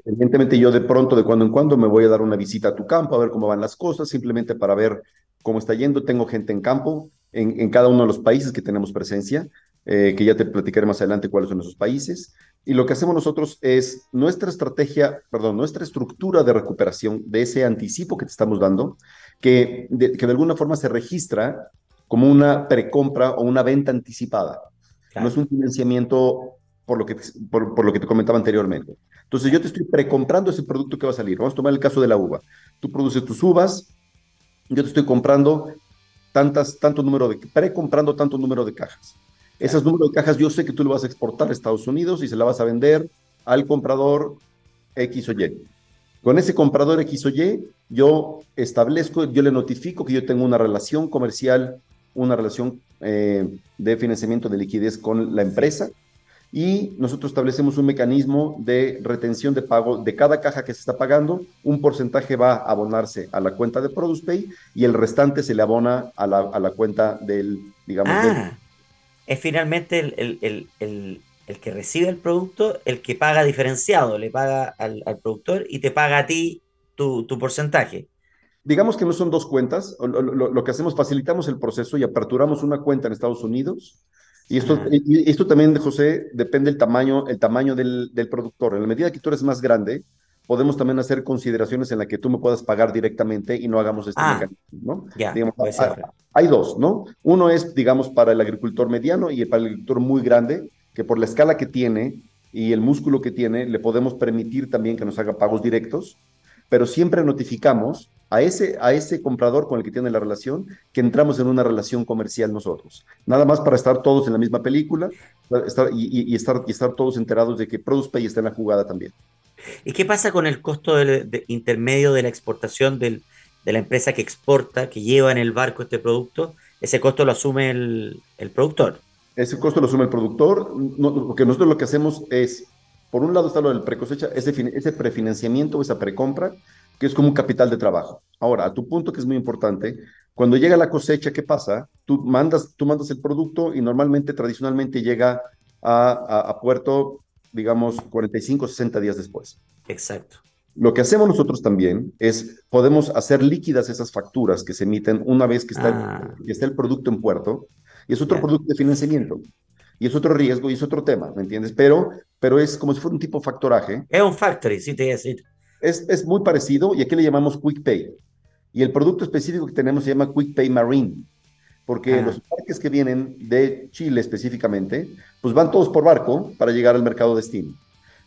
evidentemente yo de pronto, de cuando en cuando, me voy a dar una visita a tu campo, a ver cómo van las cosas, simplemente para ver cómo está yendo. Tengo gente en campo, en, en cada uno de los países que tenemos presencia, eh, que ya te platicaré más adelante cuáles son esos países. Y lo que hacemos nosotros es nuestra estrategia, perdón, nuestra estructura de recuperación de ese anticipo que te estamos dando, que de, que de alguna forma se registra como una precompra o una venta anticipada. No es un financiamiento por lo, que te, por, lo que te comentaba anteriormente. Entonces yo te estoy precomprando ese producto que va a salir. Vamos a tomar el caso de la uva. Tú produces tus uvas, yo te estoy comprando tantas, tanto número de, precomprando tanto número de cajas. Esos números de cajas yo sé que tú lo vas a exportar a Estados Unidos y se la vas a vender al comprador X o Y. Con ese comprador X o Y, yo establezco, yo le notifico que yo tengo una relación comercial, una relación eh, de financiamiento de liquidez con la empresa y nosotros establecemos un mecanismo de retención de pago de cada caja que se está pagando. Un porcentaje va a abonarse a la cuenta de ProducePay y el restante se le abona a la, a la cuenta del, digamos, ah es finalmente el, que recibe el producto el que paga diferenciado, le paga al, productor y te paga a ti tu, porcentaje. Digamos que no son dos cuentas, lo, que hacemos, facilitamos el proceso y aperturamos una cuenta en Estados Unidos. Y esto, y esto también, José, depende del tamaño, el tamaño del, del productor. En la medida que tú eres más grande, podemos también hacer consideraciones en la que tú me puedas pagar directamente y no hagamos este ah, mecanismo, ¿no? hay, dos, ¿no? Uno es, digamos, para el agricultor mediano y para el agricultor muy grande, que por la escala que tiene y el músculo que tiene, le podemos permitir también que nos haga pagos directos, pero siempre notificamos a ese, a ese comprador con el que tiene la relación que entramos en una relación comercial nosotros. Nada más para estar todos en la misma película estar, y, estar, y estar todos enterados de que ProducePay está en la jugada también. ¿Y qué pasa con el costo del, intermedio de la exportación de la empresa que exporta, que lleva en el barco este producto? ¿Ese costo lo asume el, productor? Ese costo lo asume el productor. porque nosotros lo que hacemos es, por un lado está lo del precosecha, ese, ese prefinanciamiento, esa precompra, que es como un capital de trabajo. Ahora, a tu punto que es muy importante, cuando llega la cosecha, ¿qué pasa? Tú mandas, tú mandas el producto y normalmente, tradicionalmente llega a puerto digamos, 45, 60 días después. Exacto. Lo que hacemos nosotros también es, podemos hacer líquidas esas facturas que se emiten una vez que está, ah. que está el producto en puerto, y es otro producto de financiamiento, y es otro riesgo, y es otro tema, ¿me entiendes? Pero, pero es como si fuera un tipo factoraje. Es un factory, sí te decir. Es, es muy parecido, y aquí le llamamos Quick Pay. Y el producto específico que tenemos se llama Quick Pay Marine porque los parques que vienen de Chile específicamente, pues van todos por barco para llegar al mercado destino.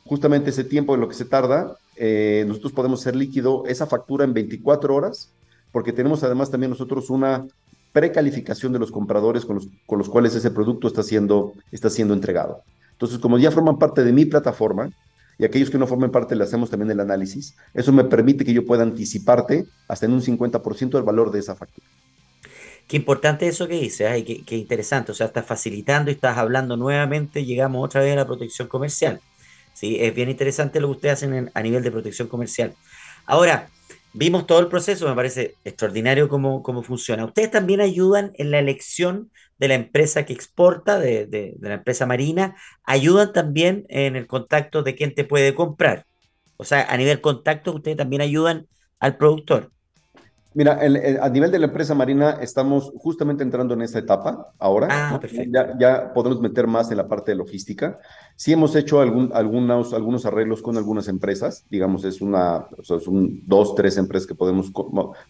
Justamente ese tiempo en lo que se tarda eh, nosotros podemos hacer líquido esa factura en 24 horas, porque tenemos además también nosotros una precalificación de los compradores con los, con los cuales ese producto está siendo, está siendo entregado. Entonces, como ya forman parte de mi plataforma, y aquellos que no formen parte le hacemos también el análisis, eso me permite que yo pueda anticiparte hasta en un 50% del valor de esa factura. Qué importante eso que dices, ¿eh? qué, interesante, o sea, estás facilitando y estás hablando nuevamente, llegamos otra vez a la protección comercial. ¿sí? Es bien interesante lo que ustedes hacen a nivel de protección comercial. Ahora, vimos todo el proceso, me parece extraordinario cómo, cómo funciona. Ustedes también ayudan en la elección de la empresa que exporta, de, de, la empresa marina, ayudan también en el contacto de quién te puede comprar. O sea, a nivel contacto, ustedes también ayudan al productor. Mira, el, el, a nivel de la empresa marina estamos justamente entrando en esa etapa ahora. Ah, ¿no? perfecto. Ya, ya, podemos meter más en la parte de logística. Sí hemos hecho algún, algunos, algunos arreglos con algunas empresas, digamos, es una, o sea, son dos, tres empresas que podemos,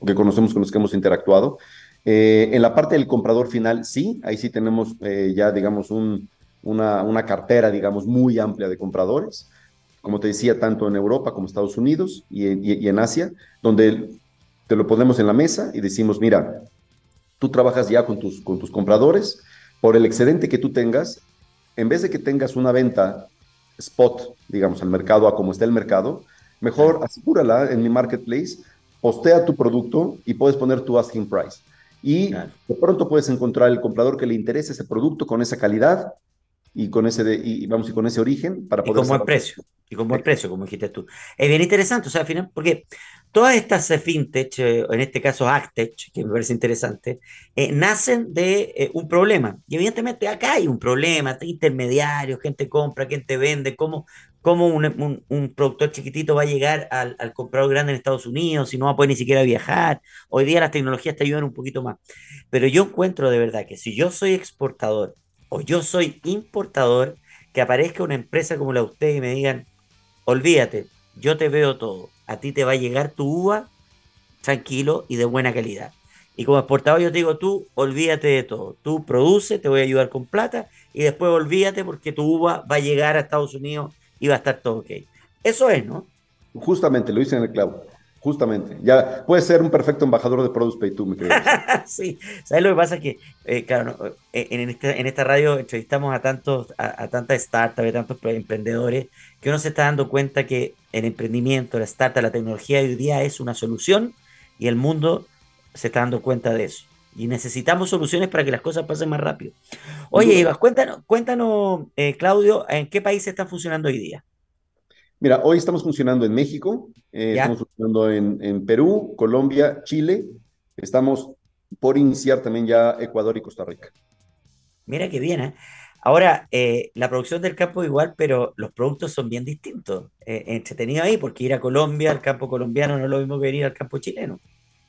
que conocemos con las que hemos interactuado. Eh, en la parte del comprador final, sí, ahí sí tenemos eh, ya, digamos, un, una, una cartera, digamos, muy amplia de compradores como te decía, tanto en Europa como Estados Unidos y, y, y en Asia, donde te lo ponemos en la mesa y decimos, mira, tú trabajas ya con tus, con tus compradores, por el excedente que tú tengas, en vez de que tengas una venta spot, digamos, al mercado, a como está el mercado, mejor asegúrala en mi marketplace, postea tu producto y puedes poner tu asking price. Y de pronto puedes encontrar el comprador que le interese ese producto con esa calidad y con ese de, y vamos y con ese origen para poder y con buen precio y con buen precio como dijiste tú es bien interesante o sea al final porque todas estas fintech en este caso Actech que me parece interesante eh, nacen de eh, un problema y evidentemente acá hay un problema intermediarios gente compra gente vende cómo cómo un, un, un, productor chiquitito va a llegar al, al, comprador grande en Estados Unidos y no va a poder ni siquiera viajar. Hoy día las tecnologías te ayudan un poquito más. Pero yo encuentro de verdad que si yo soy exportador o yo soy importador, que aparezca una empresa como la de usted y me digan, olvídate, yo te veo todo, a ti te va a llegar tu uva tranquilo y de buena calidad. Y como exportador yo te digo, tú olvídate de todo, tú produce, te voy a ayudar con plata y después olvídate porque tu uva va a llegar a Estados Unidos y va a estar todo ok. Eso es, ¿no? Justamente, lo hice en el clavo. Justamente, ya puedes ser un perfecto embajador de Produce Pay tú, mi querido. sí, ¿sabes lo que pasa? Que, eh, claro, no, en, este, en esta radio entrevistamos a tantos, a, a tantas startups, a tantos emprendedores, que uno se está dando cuenta que el emprendimiento, la startup, la tecnología hoy día es una solución y el mundo se está dando cuenta de eso. Y necesitamos soluciones para que las cosas pasen más rápido. Oye, Ivas, cuéntanos, cuéntanos eh, Claudio, ¿en qué país están funcionando hoy día? Mira, hoy estamos funcionando en México, eh, estamos funcionando en, en, Perú, Colombia, Chile. Estamos por iniciar también ya Ecuador y Costa Rica. Mira qué bien, ¿eh? Ahora, eh, la producción del campo igual, pero los productos son bien distintos. Eh, entretenido ahí, porque ir a Colombia, al campo colombiano, no es lo mismo que ir al campo chileno.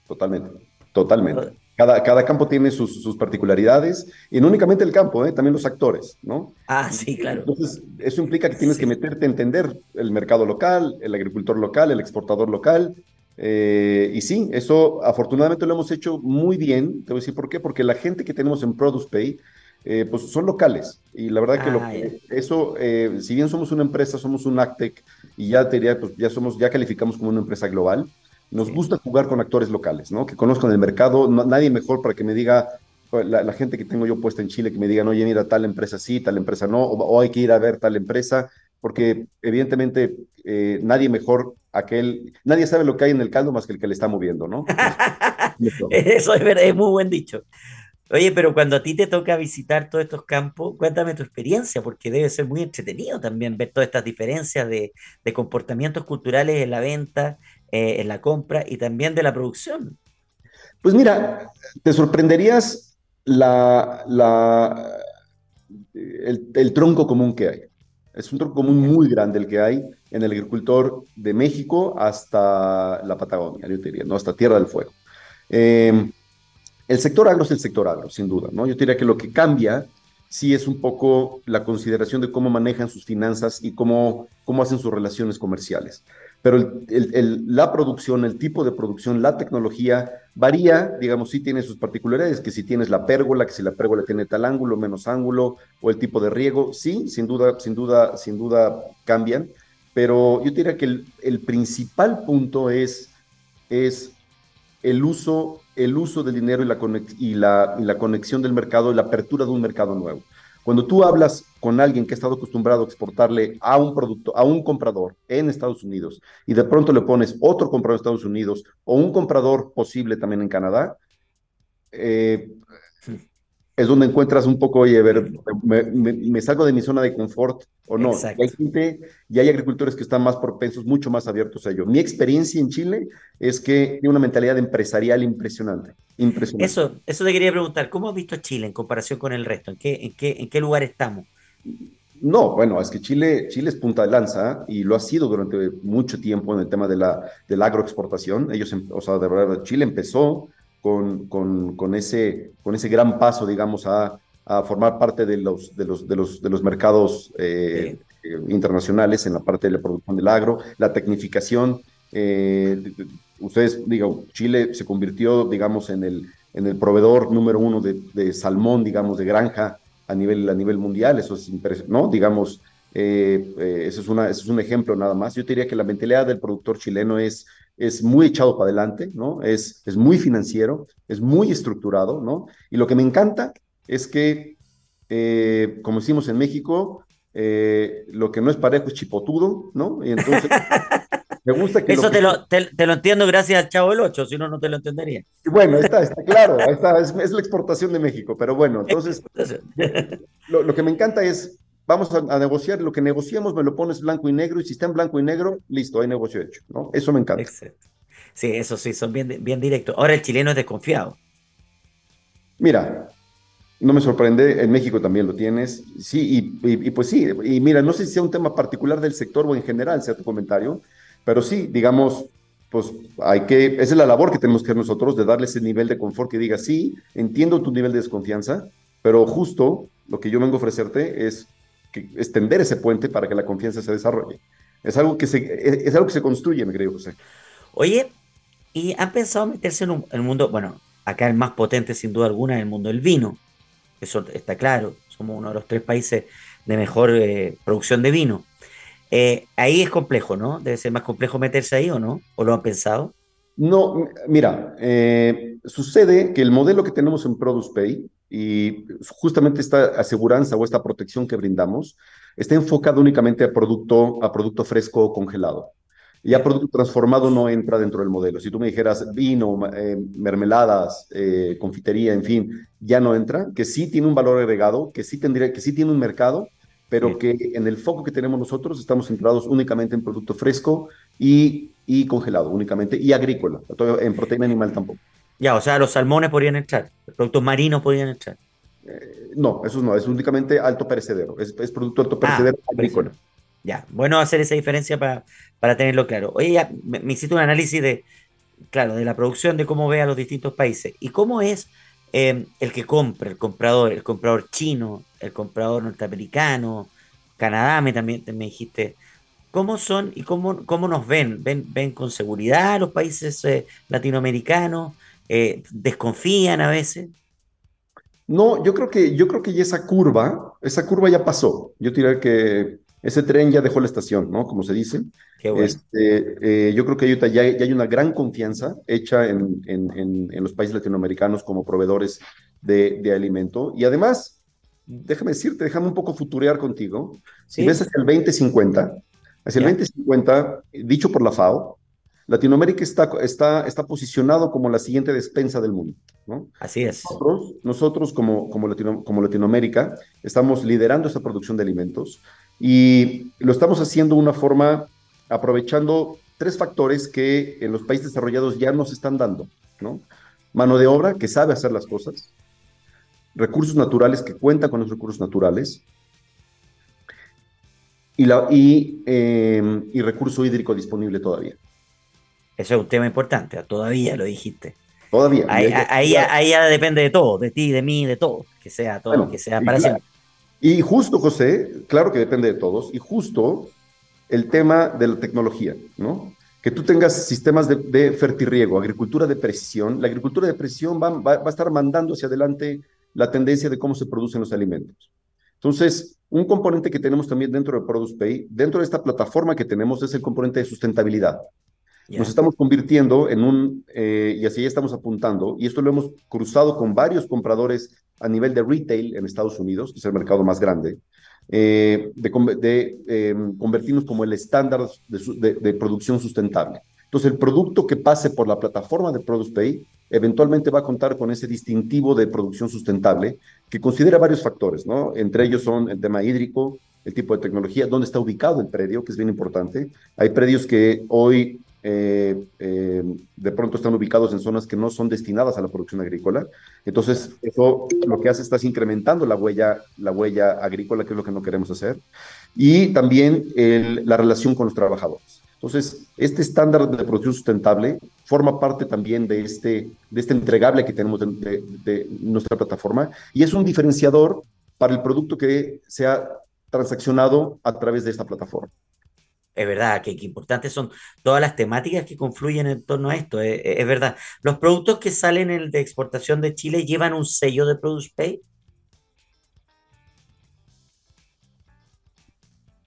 Totalmente, totalmente. Cada, cada campo tiene sus, sus, particularidades, y no únicamente el campo, ¿eh? también los actores, ¿no? Ah, sí, claro. Entonces, eso implica que tienes sí. que meterte a entender el mercado local, el agricultor local, el exportador local, eh, y sí, eso afortunadamente lo hemos hecho muy bien, te voy a decir por qué, porque la gente que tenemos en Produce Pay, eh, pues son locales, y la verdad que, lo, Ah, ya. eso, eh, si bien somos una empresa, somos un Actec, y ya te diría, pues ya somos, ya calificamos como una empresa global, nos gusta jugar con actores locales, ¿no? Que conozcan el mercado, no, nadie mejor para que me diga, la, la, gente que tengo yo puesta en Chile, que me digan, oye, mira, tal empresa sí, tal empresa no, o, o hay que ir a ver tal empresa, porque evidentemente eh, nadie mejor, aquel, nadie sabe lo que hay en el caldo más que el que le está moviendo, ¿no? Eso es verdad, es muy buen dicho. Oye, pero cuando a ti te toca visitar todos estos campos, cuéntame tu experiencia, porque debe ser muy entretenido también ver todas estas diferencias de, de comportamientos culturales en la venta, eh, en la compra y también de la producción. Pues mira, te sorprenderías la, el, tronco común que hay. Es un tronco común muy grande el que hay en el agricultor de México hasta la Patagonia, yo diría, ¿no? hasta Tierra del Fuego. Eh, el sector agro es el sector agro, sin duda, ¿no? Yo diría que lo que cambia sí es un poco la consideración de cómo manejan sus finanzas y cómo, cómo hacen sus relaciones comerciales. Pero la producción, el tipo de producción, la tecnología varía, digamos, sí tiene sus particularidades, que si tienes la pérgola, que si la pérgola tiene tal ángulo, menos ángulo, o el tipo de riego, sí, sin duda, sin duda, sin duda cambian. pero yo diría que el, principal punto es, es el, uso, el uso del dinero y, la, y la conexión del mercado y la apertura de un mercado nuevo. Cuando tú hablas con alguien que ha estado acostumbrado a exportarle a un producto, a un comprador en Estados Unidos, y de pronto le pones otro comprador en Estados Unidos o un comprador posible también en Canadá, eh, es donde encuentras un poco, oye, a ver, me, salgo de mi zona de confort o no. Y hay gente y hay agricultores que están más propensos, mucho más abiertos a ello. Mi experiencia en Chile es que tiene una mentalidad empresarial impresionante. impresionante. Eso, eso te quería preguntar, ¿cómo has visto Chile en comparación con el resto? ¿En qué, en qué, en qué lugar estamos? No, bueno, es que Chile, Chile es punta de lanza y lo ha sido durante mucho tiempo en el tema de la, de la agroexportación. Ellos, em, o sea, de verdad, Chile empezó con, con, con, ese, con ese gran paso, digamos, a, a formar parte de los, de los, de los, de los mercados eh, eh, internacionales en la parte de la producción del agro, la tecnificación. Eh, ustedes, digo, Chile se convirtió, digamos, en el, en el proveedor número uno de, de salmón, digamos, de granja a nivel, a nivel mundial. Eso es impresionante, ¿no? Digamos, eso, es una, eso es un ejemplo nada más. Yo diría que la mentalidad del productor chileno es es muy echado para adelante, ¿no? Es, es muy financiero, es muy estructurado, ¿no? Y lo que me encanta es que, eh, como decimos en México, eh, lo que no es parejo es chipotudo, ¿no? Y entonces, me gusta que... Eso te, lo, te, lo entiendo gracias Chavo del 8, si no, no te lo entendería. Bueno, está, está claro, está, es, es, la exportación de México, pero bueno, entonces, lo, lo que me encanta es vamos a, negociar, lo que negociamos me lo pones blanco y negro, y si está en blanco y negro, listo, hay negocio hecho, ¿no? Eso me encanta. Sí, eso sí, son bien, bien directos. Ahora el chileno es desconfiado. Mira, no me sorprende, en México también lo tienes, sí, y, pues sí, y mira, no sé si sea un tema particular del sector o en general sea tu comentario, pero sí, digamos, pues hay que, esa es la labor que tenemos que hacer nosotros, de darle ese nivel de confort que diga, sí, entiendo tu nivel de desconfianza, pero justo lo que yo vengo a ofrecerte es extender ese puente para que la confianza se desarrolle. Es algo que se, es, algo que se construye, me creo, José. Oye, ¿y han pensado meterse en el mundo, bueno, acá el más potente sin duda alguna es el mundo del vino, eso está claro, somos uno de los tres países de mejor eh, producción de vino. Eh, ahí es complejo, ¿no? Debe ser más complejo meterse ahí o no, o lo han pensado. No, mira, eh, sucede que el modelo que tenemos en Produce Pay y justamente esta aseguranza o esta protección que brindamos está enfocada únicamente a producto, a producto fresco o congelado. Ya producto transformado no entra dentro del modelo. Si tú me dijeras vino, eh, mermeladas, eh, confitería, en fin, ya no entra, que sí tiene un valor agregado, que sí tendría, que sí tiene un mercado, pero que en el foco que tenemos nosotros estamos centrados únicamente en producto fresco y, y congelado, únicamente, y agrícola, en proteína animal tampoco. Ya, o sea, los salmones podrían entrar, los productos marinos podrían entrar. Eh, no, eso no, es únicamente alto perecedero, es, producto alto ah, perecedero agrícola. Ya, bueno hacer esa diferencia para, para tenerlo claro. Oye, ya me, hiciste un análisis de, claro, de la producción, de cómo ve a los distintos países. ¿Y cómo es em, el que compra, el comprador, el comprador chino, el comprador norteamericano, Canadá me también me dijiste? ¿Cómo son y cómo, cómo nos ven? ¿Ven, ven con seguridad los países eh, latinoamericanos? Eh, desconfían a veces. No, yo creo que yo creo que ya esa curva, esa curva ya pasó. Yo diría que ese tren ya dejó la estación, ¿no? Como se dice. Este, eh, yo creo que ya, hay una gran confianza hecha en, en, en, los países latinoamericanos como proveedores de, de, alimento. Y además, déjame decirte, déjame un poco futurear contigo. Si ves hacia el 2050, hacia el 2050, dicho por la FAO, Latinoamérica está, está, está posicionado como la siguiente despensa del mundo. ¿no? Así es. Nosotros, como, como, como Latinoamérica, estamos liderando esta producción de alimentos y lo estamos haciendo de una forma aprovechando tres factores que en los países desarrollados ya nos están dando. ¿no? Mano de obra que sabe hacer las cosas, recursos naturales que cuentan con los recursos naturales y, la, y, eh, y recurso hídrico disponible todavía. Eso es un tema importante, todavía lo dijiste. Todavía. Ahí, ya depende de todo, de ti, de mí, de todo, que sea todo, que sea para siempre. Y justo, José, claro que depende de todos, y justo el tema de la tecnología, ¿no? Que tú tengas sistemas de, de fertirriego, agricultura de precisión. La agricultura de precisión va, a estar mandando hacia adelante la tendencia de cómo se producen los alimentos. Entonces, un componente que tenemos también dentro de Produce Pay, dentro de esta plataforma que tenemos, es el componente de sustentabilidad. Nos estamos convirtiendo en un, eh, y así estamos apuntando, y esto lo hemos cruzado con varios compradores a nivel de retail en Estados Unidos, que es el mercado más grande, eh, de, em, convertirnos como el estándar de, de, producción sustentable. Entonces, el producto que pase por la plataforma de Produce Pay eventualmente va a contar con ese distintivo de producción sustentable que considera varios factores, ¿no? Entre ellos son el tema hídrico, el tipo de tecnología, dónde está ubicado el predio, que es bien importante. Hay predios que hoy eh, eh, de pronto están ubicados en zonas que no son destinadas a la producción agrícola. Entonces, eso lo que hace es incrementando la huella, la huella agrícola, que es lo que no queremos hacer, y también la relación con los trabajadores. Entonces, este estándar de producción sustentable forma parte también de este, de este entregable que tenemos de, de nuestra plataforma y es un diferenciador para el producto que sea transaccionado a través de esta plataforma es verdad que, importantes son todas las temáticas que confluyen en torno a esto. Es, es, verdad. Los productos que salen el de exportación de Chile llevan un sello de Produce Pay.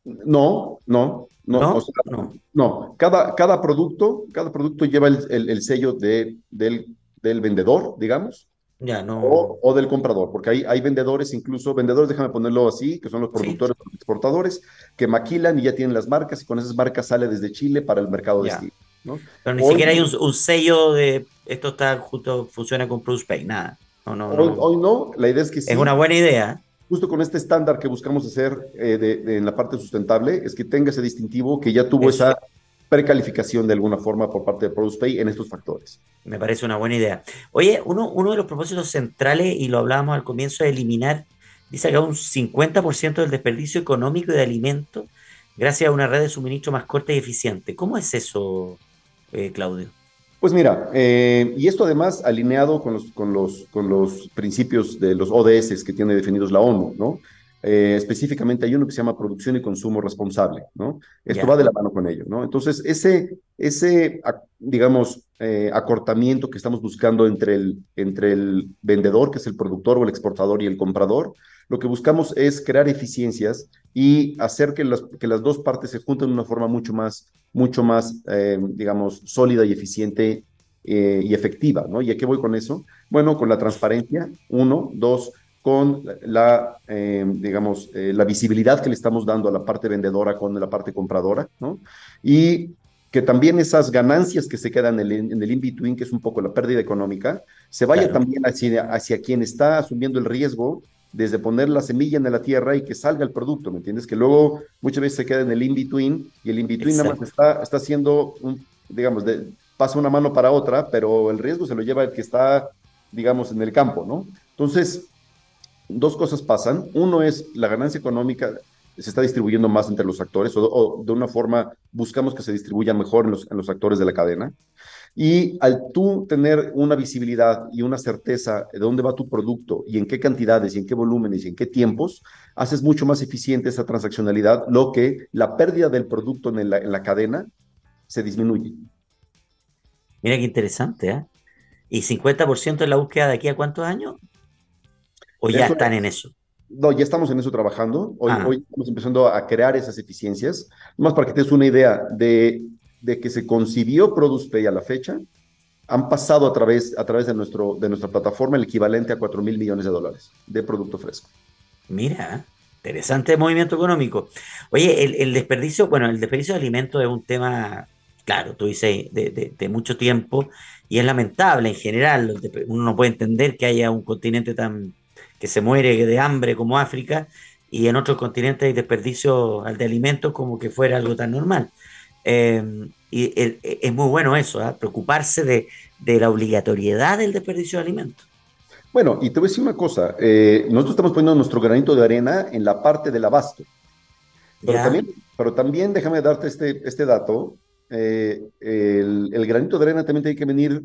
No, no, no, no, no. Cada, cada producto, cada producto lleva el, el, sello de, del, del vendedor, digamos, ya, no. O, del comprador, porque hay, hay vendedores, incluso vendedores, déjame ponerlo así, que son los productores, los exportadores, que maquilan y ya tienen las marcas y con esas marcas sale desde Chile para el mercado de Chile. ¿no? Pero ni siquiera hay un, sello de esto está justo funciona con Plus Pay, nada. No, no, hoy, no. la idea es que sí. Es una buena idea. Justo con este estándar que buscamos hacer eh, de, en la parte sustentable, es que tenga ese distintivo que ya tuvo esa precalificación de alguna forma por parte de ProducePay en estos factores. Me parece una buena idea. Oye, uno, uno de los propósitos centrales, y lo hablábamos al comienzo, es eliminar, dice acá, un 50% del desperdicio económico y de alimentos gracias a una red de suministro más corta y eficiente. ¿Cómo es eso, eh, Claudio? Pues mira, eh, y esto además alineado con los, con, los, con los principios de los ODS que tiene definidos la ONU, ¿no? Eh, específicamente hay uno que se llama producción y consumo responsable, ¿no? Esto va de la mano con ello, ¿no? Entonces, ese, ese digamos, eh, acortamiento que estamos buscando entre el, entre el vendedor, que es el productor o el exportador, y el comprador, lo que buscamos es crear eficiencias y hacer que las, que las dos partes se junten de una forma mucho más, mucho más eh, digamos, sólida y eficiente y efectiva, ¿no? ¿Y a qué voy con eso? Bueno, con la transparencia, uno, dos, con la, eh, digamos, eh, la visibilidad que le estamos dando a la parte vendedora con la parte compradora, ¿no? Y que también esas ganancias que se quedan en el, el in-between, que es un poco la pérdida económica, se vaya también hacia, hacia quien está asumiendo el riesgo desde poner la semilla en la tierra y que salga el producto, ¿me entiendes? Que luego muchas veces se queda en el in-between y el in-between nada más está, está haciendo, un, digamos, de, pasa una mano para otra, pero el riesgo se lo lleva el que está, digamos, en el campo, ¿no? Entonces, dos cosas pasan. Uno es la ganancia económica se está distribuyendo más entre los actores o, de una forma buscamos que se distribuya mejor en los, en actores de la cadena. Y al tú tener una visibilidad y una certeza de dónde va tu producto y en qué cantidades y en qué volúmenes y en qué tiempos, haces mucho más eficiente esa transaccionalidad, lo que la pérdida del producto en la, en cadena se disminuye. Mira qué interesante, ¿eh? ¿Y 50% de la búsqueda de aquí a cuántos años? ¿O ya están en eso? No, ya estamos en eso trabajando. Hoy, ah. hoy estamos empezando a crear esas eficiencias. Más para que te des una idea de, de que se concibió ProducePay a la fecha, han pasado a través, a través de, nuestro, de nuestra plataforma el equivalente a 4 mil millones de dólares de producto fresco. Mira, interesante movimiento económico. Oye, el, el desperdicio, bueno, el desperdicio de alimentos es un tema, claro, tú dices, de, de, de, mucho tiempo y es lamentable en general. Uno no puede entender que haya un continente tan que se muere de hambre como África, y en otros continentes hay desperdicio de alimentos como que fuera algo tan normal. Eh, y es muy bueno eso, ¿ah? preocuparse de, la obligatoriedad del desperdicio de alimentos. Bueno, y te voy a decir una cosa, eh, nosotros estamos poniendo nuestro granito de arena en la parte del abasto, pero, también, pero también déjame darte este, este dato, eh, el, el, granito de arena también tiene que venir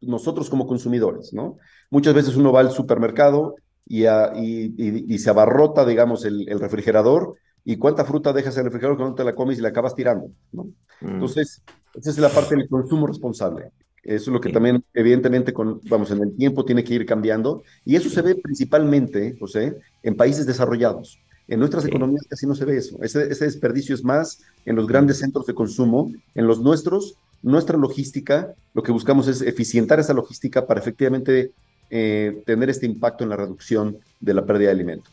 nosotros como consumidores, ¿no? Muchas veces uno va al supermercado y, y, se abarrota, digamos, el, refrigerador y cuánta fruta dejas en el refrigerador cuando te la comes y la acabas tirando, ¿no? Mm. Entonces, esa es la parte del consumo responsable. Eso es lo que también, evidentemente, con, vamos, en el tiempo tiene que ir cambiando. Y eso se ve principalmente, José, en países desarrollados. En nuestras economías casi no se ve eso. Ese, ese, desperdicio es más en los grandes centros de consumo. En los nuestros, nuestra logística, lo que buscamos es eficientar esa logística para efectivamente eh, tener este impacto en la reducción de la pérdida de alimento.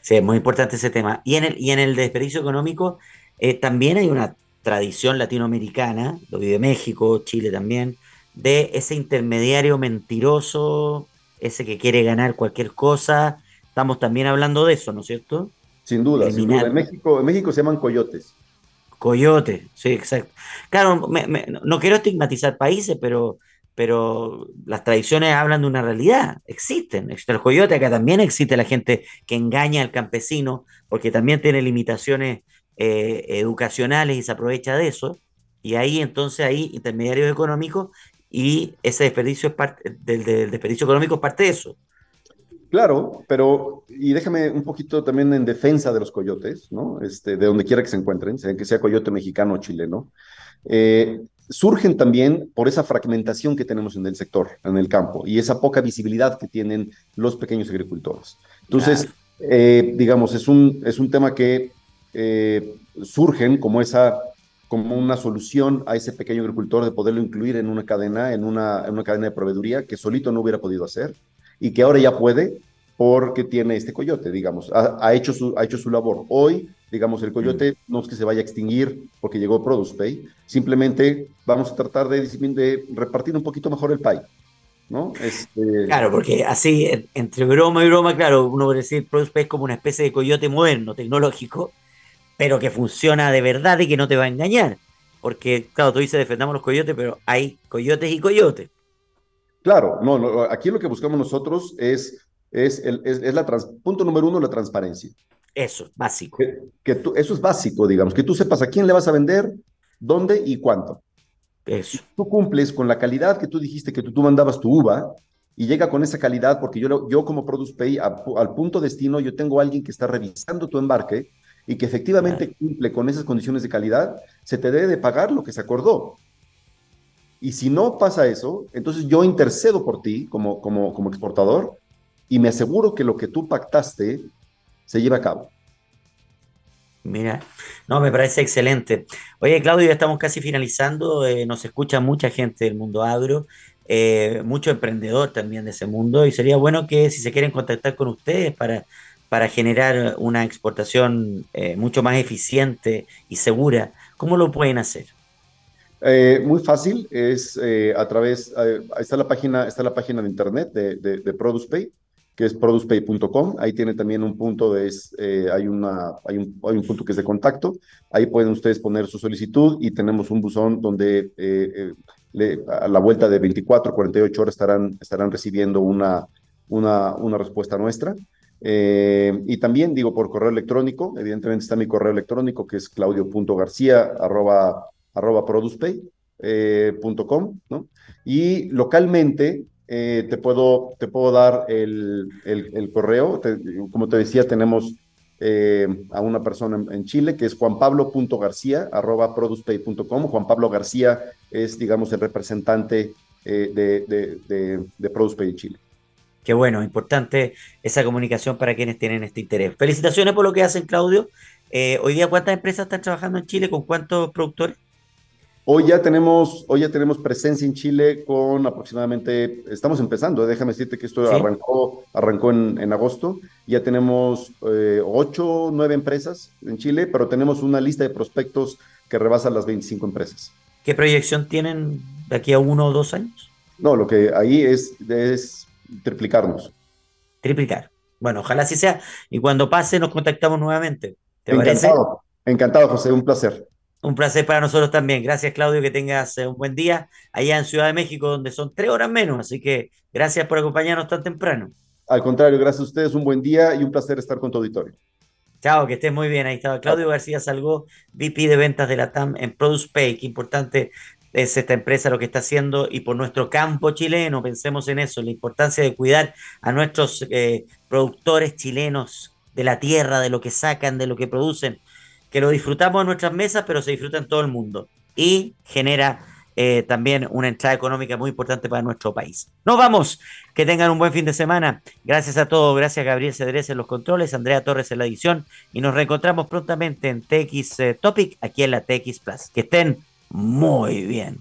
Sí, es muy importante ese tema. Y en el, y en el desperdicio económico eh, también hay una tradición latinoamericana, lo vive México, Chile también, de ese intermediario mentiroso, ese que quiere ganar cualquier cosa. Estamos también hablando de eso, ¿no es cierto? Sin duda, sin duda. En México, en México se llaman coyotes. Coyote, sí, exacto. Claro, no quiero estigmatizar países, pero, pero las tradiciones hablan de una realidad, existen. Existe el coyote, acá también existe la gente que engaña al campesino, porque también tiene limitaciones eh, educacionales y se aprovecha de eso. Y ahí entonces hay intermediarios económicos y ese desperdicio es parte del, desperdicio económico es parte de eso. Claro, pero y déjame un poquito también en defensa de los coyotes, ¿no? Este, de donde quiera que se encuentren, sea que sea coyote mexicano o chileno, eh, surgen también por esa fragmentación que tenemos en el sector, en el campo, y esa poca visibilidad que tienen los pequeños agricultores. Entonces, eh, digamos, es un, es un tema que eh, surgen como esa como una solución a ese pequeño agricultor de poderlo incluir en una cadena, en una, en una cadena de proveeduría que solito no hubiera podido hacer y que ahora ya puede porque tiene este coyote, digamos, ha, hecho, su, ha hecho su labor. Hoy, digamos, el coyote no es que se vaya a extinguir porque llegó Produce Pay, simplemente vamos a tratar de, de repartir un poquito mejor el pay. ¿No? Este... Claro, porque así, entre broma y broma, claro, uno puede decir Produce Pay es como una especie de coyote moderno, tecnológico, pero que funciona de verdad y que no te va a engañar. Porque, claro, tú dices defendamos los coyotes, pero hay coyotes y coyotes. Claro, no, aquí lo que buscamos nosotros es, es, el, es, la punto número uno, la transparencia. Eso, básico. Que, tú, eso es básico, digamos, que tú sepas a quién le vas a vender, dónde y cuánto. Eso. tú cumples con la calidad que tú dijiste que tú, tú mandabas tu uva y llega con esa calidad, porque yo, yo como Produce Pay, al punto destino, yo tengo a alguien que está revisando tu embarque y que efectivamente cumple con esas condiciones de calidad, se te debe de pagar lo que se acordó. Y si no pasa eso, entonces yo intercedo por ti como, como, como exportador y me aseguro que lo que tú pactaste se lleve a cabo. Mira, no, me parece excelente. Oye, Claudio, ya estamos casi finalizando. Eh, nos escucha mucha gente del mundo agro, eh, mucho emprendedor también de ese mundo. Y sería bueno que si se quieren contactar con ustedes para para generar una exportación eh, mucho más eficiente y segura, ¿cómo lo pueden hacer? Eh, muy fácil, es eh, a través, está, la página, está la página de internet de, de, ProducePay, que es producepay.com, ahí tiene también un punto, de, hay, una, hay, un, hay un punto que es de contacto, ahí pueden ustedes poner su solicitud y tenemos un buzón donde a la vuelta de 24, 48 horas estarán, estarán recibiendo una, una, una respuesta nuestra. Eh, y también digo por correo electrónico, evidentemente está mi correo electrónico que es claudio.garcía arroba, arroba producepay.com, eh, ¿no? Y localmente eh, te, puedo, te puedo dar el, el, correo, como te decía, tenemos a una persona en, Chile que es juanpablo.garcía arroba producepay.com. Juan Pablo García es, digamos, el representante de, de, de, de en Chile. Qué bueno, importante esa comunicación para quienes tienen este interés. Felicitaciones por lo que hacen, Claudio. Eh, hoy día, ¿cuántas empresas están trabajando en Chile? ¿Con cuántos productores? Hoy ya tenemos, hoy ya tenemos presencia en Chile con aproximadamente, estamos empezando, déjame decirte que esto arrancó, arrancó en, agosto, ya tenemos eh, ocho, nueve empresas en Chile, pero tenemos una lista de prospectos que rebasa las 25 empresas. ¿Qué proyección tienen de aquí a uno o dos años? No, lo que ahí es, es triplicarnos. Triplicar. Bueno, ojalá así sea. Y cuando pase, nos contactamos nuevamente. ¿Te Encantado. Encantado, José. Un placer. Un placer para nosotros también. Gracias, Claudio. Que tengas eh, un buen día allá en Ciudad de México, donde son tres horas menos. Así que gracias por acompañarnos tan temprano. Al contrario, gracias a ustedes. Un buen día y un placer estar con tu auditorio. Chao, que estés muy bien. Ahí estaba Claudio García Salgó, VP de ventas de la TAM en Produce Pay. Qué importante es esta empresa lo que está haciendo y por nuestro campo chileno, pensemos en eso, la importancia de cuidar a nuestros eh, productores chilenos de la tierra, de lo que sacan, de lo que producen, que lo disfrutamos en nuestras mesas, pero se disfruta en todo el mundo y genera eh, también una entrada económica muy importante para nuestro país. Nos vamos, que tengan un buen fin de semana. Gracias a todos, gracias a Gabriel Cedrés en los controles, Andrea Torres en la edición y nos reencontramos prontamente en TX eh, Topic aquí en la TX Plus. Que estén muy bien.